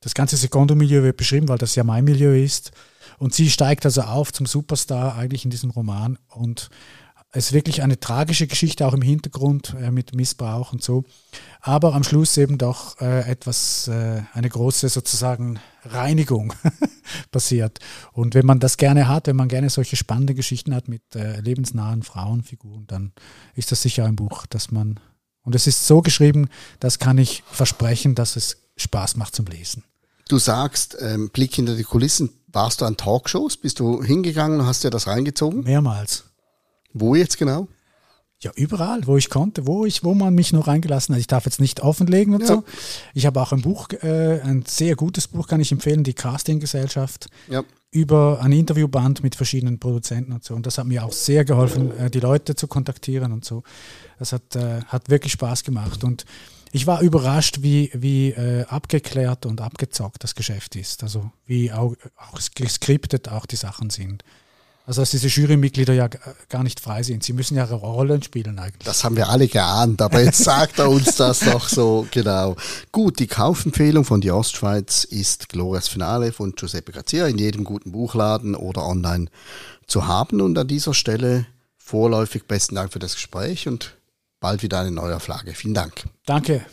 Speaker 2: Das ganze Sekondo-Milieu wird beschrieben, weil das ja mein Milieu ist. Und sie steigt also auf zum Superstar eigentlich in diesem Roman und ist wirklich eine tragische Geschichte auch im Hintergrund äh, mit Missbrauch und so. Aber am Schluss eben doch äh, etwas, äh, eine große sozusagen Reinigung passiert. Und wenn man das gerne hat, wenn man gerne solche spannende Geschichten hat mit äh, lebensnahen Frauenfiguren, dann ist das sicher ein Buch, das man. Und es ist so geschrieben, das kann ich versprechen, dass es Spaß macht zum Lesen.
Speaker 1: Du sagst, ähm, Blick hinter die Kulissen. Warst du an Talkshows? Bist du hingegangen und hast dir das reingezogen?
Speaker 2: Mehrmals.
Speaker 1: Wo jetzt genau?
Speaker 2: Ja, überall, wo ich konnte, wo ich, wo man mich noch reingelassen hat. Ich darf jetzt nicht offenlegen und ja. so. Ich habe auch ein Buch, äh, ein sehr gutes Buch kann ich empfehlen, die Casting-Gesellschaft. Ja. Über ein Interviewband mit verschiedenen Produzenten und so. Und das hat mir auch sehr geholfen, äh, die Leute zu kontaktieren und so. Das hat, äh, hat wirklich Spaß gemacht. Und ich war überrascht, wie, wie äh, abgeklärt und abgezockt das Geschäft ist. Also wie auch, auch geskriptet auch die Sachen sind. Also dass diese Jurymitglieder ja gar nicht frei sind. Sie müssen ja Rollen spielen eigentlich.
Speaker 1: Das haben wir alle geahnt, aber jetzt sagt er uns das noch so genau. Gut, die Kaufempfehlung von die Ostschweiz ist Glorias Finale von Giuseppe Grazia in jedem guten Buchladen oder online zu haben. Und an dieser Stelle vorläufig besten Dank für das Gespräch und bald wieder eine neue Auflage. Vielen Dank.
Speaker 2: Danke.